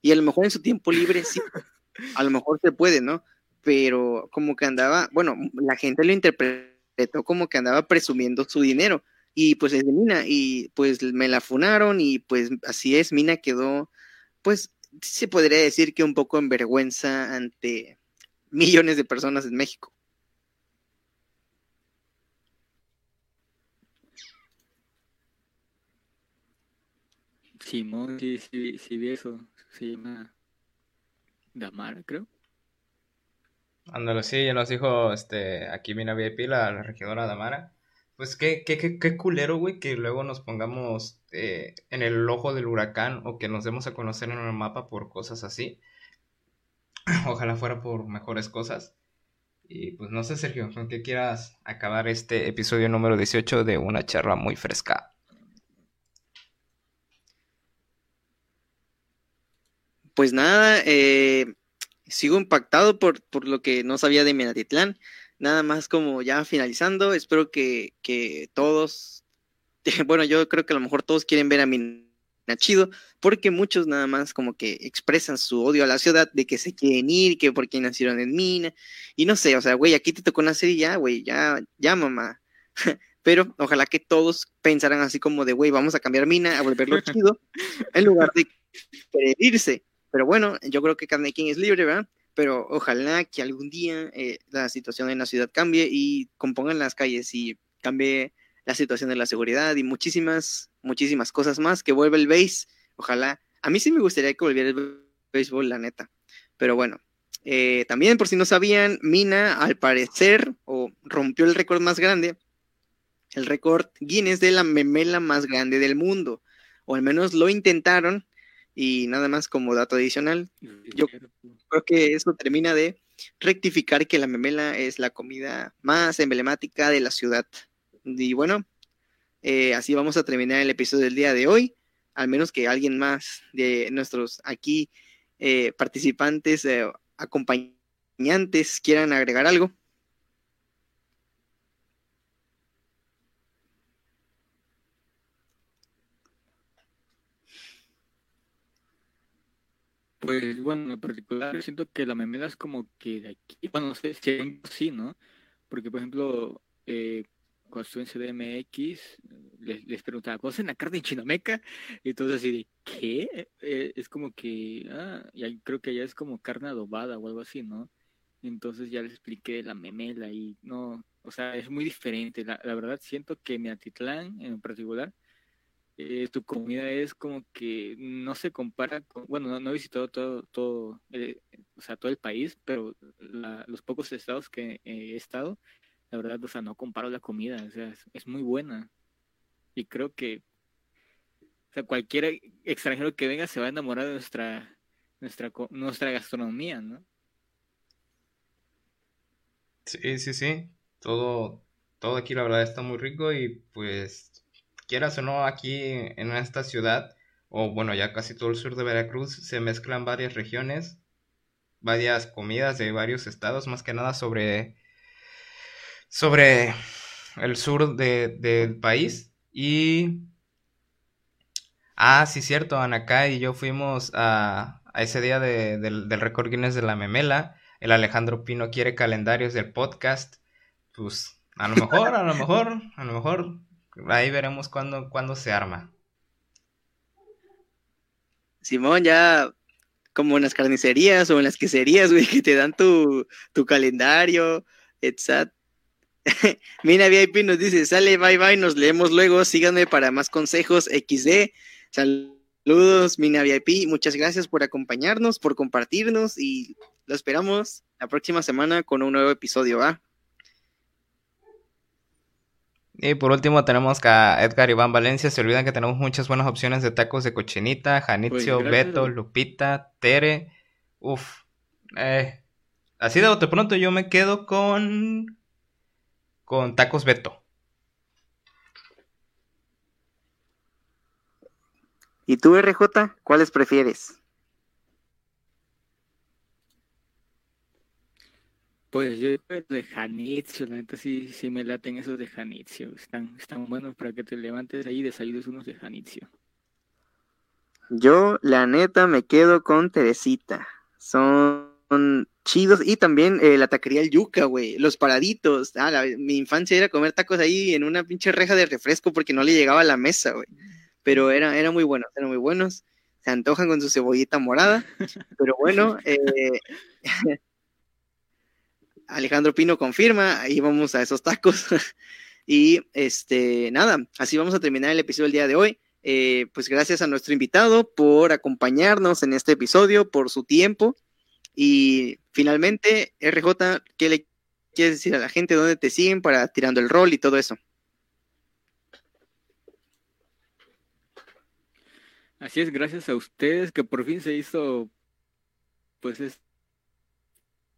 Speaker 2: y a lo mejor en su tiempo libre sí, <laughs> a lo mejor se puede, ¿no? Pero como que andaba, bueno, la gente lo interpretó como que andaba presumiendo su dinero y pues es de Mina y pues me la funaron y pues así es, Mina quedó pues se podría decir que un poco en vergüenza ante millones de personas en México.
Speaker 5: Simón, sí, sí, sí, vi eso. Se llama Damara, creo.
Speaker 1: Ándalo, sí, ya nos dijo este, aquí Mina VIP, la, la regidora Damara. Pues qué, qué, qué, qué culero, güey, que luego nos pongamos eh, en el ojo del huracán o que nos demos a conocer en el mapa por cosas así. <clears throat> Ojalá fuera por mejores cosas. Y pues no sé, Sergio, con qué quieras acabar este episodio número 18 de una charla muy fresca.
Speaker 2: Pues nada, eh, sigo impactado por, por lo que no sabía de Minatitlán nada más como ya finalizando, espero que, que todos, <laughs> bueno, yo creo que a lo mejor todos quieren ver a Mina Chido, porque muchos nada más como que expresan su odio a la ciudad de que se quieren ir, que porque nacieron en Mina, y no sé, o sea, güey, aquí te tocó nacer y ya, güey, ya, ya mamá. <laughs> Pero ojalá que todos pensaran así como de, güey, vamos a cambiar Mina, a volverlo <laughs> chido, en lugar de irse. Pero bueno, yo creo que cada es libre, ¿verdad? pero ojalá que algún día eh, la situación en la ciudad cambie y compongan las calles y cambie la situación de la seguridad y muchísimas, muchísimas cosas más, que vuelva el base, ojalá. A mí sí me gustaría que volviera el béisbol, la neta. Pero bueno, eh, también por si no sabían, Mina al parecer o rompió el récord más grande, el récord Guinness de la memela más grande del mundo, o al menos lo intentaron y nada más como dato adicional, yo creo que eso termina de rectificar que la memela es la comida más emblemática de la ciudad. Y bueno, eh, así vamos a terminar el episodio del día de hoy, al menos que alguien más de nuestros aquí eh, participantes, eh, acompañantes quieran agregar algo.
Speaker 5: Pues bueno, en particular siento que la memela es como que de aquí, bueno, no sé si sí, ¿no? Porque por ejemplo, eh, cuando estuve en CDMX, les, les preguntaba, ¿conocen la carne en Chinameca? Y entonces así de, ¿qué? Eh, es como que, ah, y creo que allá es como carne adobada o algo así, ¿no? Entonces ya les expliqué la memela y no, o sea, es muy diferente. La, la verdad siento que Meatitlán en particular eh, tu comida es como que no se compara con, bueno, no, he visitado todo, todo, eh, o sea, todo el país, pero los pocos estados que he estado, la verdad, o sea, no comparo la comida, o sea, es, muy buena. Y creo que, o sea, cualquier extranjero que venga se va a enamorar de nuestra, nuestra, nuestra gastronomía, ¿no?
Speaker 1: Sí, sí, sí. Todo, todo aquí la verdad está muy rico y pues quieras o no, aquí en esta ciudad, o bueno, ya casi todo el sur de Veracruz, se mezclan varias regiones, varias comidas de varios estados, más que nada sobre, sobre el sur del país. Y... Ah, sí, cierto, Anacá y yo fuimos a, a ese día del, del récord Guinness de la memela. El Alejandro Pino quiere calendarios del podcast. Pues a lo mejor, a lo mejor, a lo mejor Ahí veremos cuándo, cuándo se arma.
Speaker 2: Simón, ya como en las carnicerías o en las queserías, güey, que te dan tu, tu calendario, etc. <laughs> Mina VIP nos dice, sale, bye bye, nos leemos luego, síganme para más consejos XD. Saludos, Mina VIP, muchas gracias por acompañarnos, por compartirnos y lo esperamos la próxima semana con un nuevo episodio, ¿va?
Speaker 1: Y por último tenemos a Edgar Iván Valencia. Se olvidan que tenemos muchas buenas opciones de tacos de cochinita, Janitzio, pues, Beto, Lupita, Tere. Uf. Eh, así de bote pronto yo me quedo con... Con tacos Beto.
Speaker 2: ¿Y tú, RJ, cuáles prefieres?
Speaker 5: Pues yo de Janitzio, la neta sí, sí me laten esos de Janitzio. Están, están buenos para que te levantes ahí y desayunes unos de Janitzio.
Speaker 2: Yo, la neta, me quedo con Teresita. Son chidos. Y también eh, la taquería El Yuca, güey. Los paraditos. Ah, mi infancia era comer tacos ahí en una pinche reja de refresco porque no le llegaba a la mesa, güey. Pero eran era muy buenos, eran muy buenos. Se antojan con su cebollita morada. Pero bueno, <laughs> eh, <laughs> Alejandro Pino confirma. Ahí vamos a esos tacos. <laughs> y este, nada, así vamos a terminar el episodio del día de hoy. Eh, pues gracias a nuestro invitado por acompañarnos en este episodio, por su tiempo. Y finalmente, RJ, ¿qué le quieres decir a la gente? ¿Dónde te siguen para tirando el rol y todo eso?
Speaker 5: Así es, gracias a ustedes que por fin se hizo, pues,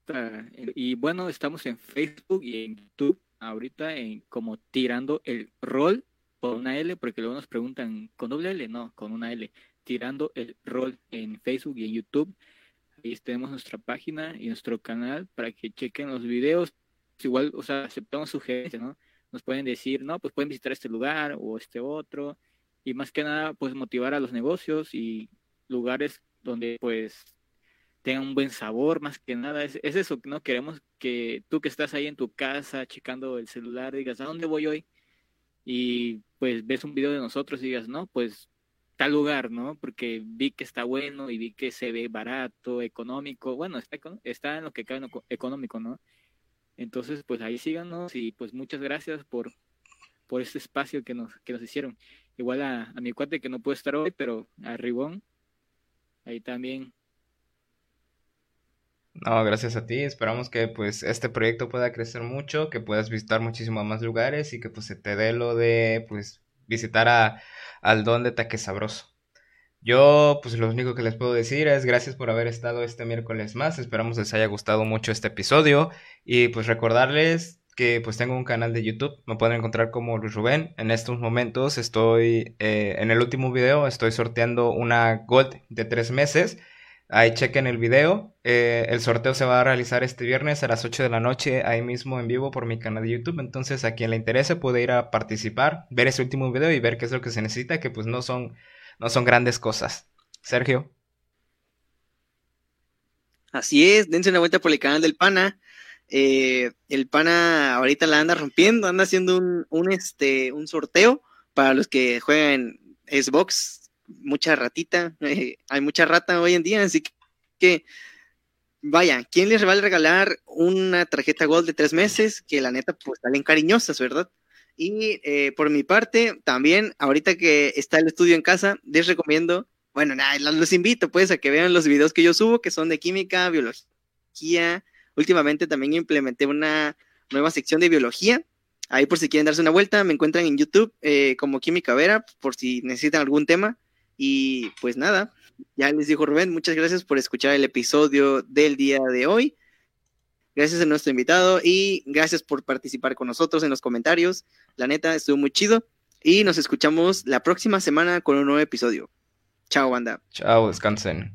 Speaker 5: esta, y bueno, estamos en Facebook y en YouTube ahorita en como tirando el rol por una L, porque luego nos preguntan, ¿con doble L? No, con una L. Tirando el rol en Facebook y en YouTube. Ahí tenemos nuestra página y nuestro canal para que chequen los videos. Igual, o sea, aceptamos sugerencias, ¿no? Nos pueden decir, no, pues pueden visitar este lugar o este otro. Y más que nada, pues motivar a los negocios y lugares donde pues tengan un buen sabor, más que nada. Es, es eso, ¿no? Queremos que tú que estás ahí en tu casa checando el celular digas, ¿a dónde voy hoy? y pues ves un video de nosotros y digas, no, pues tal lugar, ¿no? Porque vi que está bueno y vi que se ve barato, económico, bueno, está, está en lo que cae económico, ¿no? Entonces, pues ahí síganos y pues muchas gracias por, por este espacio que nos, que nos hicieron. Igual a, a mi cuate que no puede estar hoy, pero a Ribón, ahí también
Speaker 1: no, gracias a ti. Esperamos que pues este proyecto pueda crecer mucho, que puedas visitar muchísimos más lugares y que pues se te dé lo de pues visitar a, al don de Taque Sabroso. Yo pues lo único que les puedo decir es gracias por haber estado este miércoles más. Esperamos les haya gustado mucho este episodio y pues recordarles que pues tengo un canal de YouTube. Me pueden encontrar como Luis Rubén. En estos momentos estoy eh, en el último video estoy sorteando una Gold de tres meses Ahí chequen el video. Eh, el sorteo se va a realizar este viernes a las 8 de la noche, ahí mismo en vivo por mi canal de YouTube. Entonces, a quien le interese puede ir a participar, ver ese último video y ver qué es lo que se necesita, que pues no son, no son grandes cosas. Sergio.
Speaker 2: Así es, dense una vuelta por el canal del Pana. Eh, el Pana ahorita la anda rompiendo, anda haciendo un, un, este, un sorteo para los que juegan Xbox mucha ratita, eh, hay mucha rata hoy en día, así que, vaya, ¿quién les va a regalar una tarjeta Gold de tres meses? Que la neta, pues salen cariñosas, ¿verdad? Y eh, por mi parte, también, ahorita que está el estudio en casa, les recomiendo, bueno, nada, los invito pues a que vean los videos que yo subo, que son de química, biología. Últimamente también implementé una nueva sección de biología. Ahí por si quieren darse una vuelta, me encuentran en YouTube eh, como Química Vera, por si necesitan algún tema. Y pues nada, ya les dijo Rubén, muchas gracias por escuchar el episodio del día de hoy. Gracias a nuestro invitado y gracias por participar con nosotros en los comentarios. La neta, estuvo muy chido. Y nos escuchamos la próxima semana con un nuevo episodio. Chao, banda.
Speaker 1: Chao, descansen.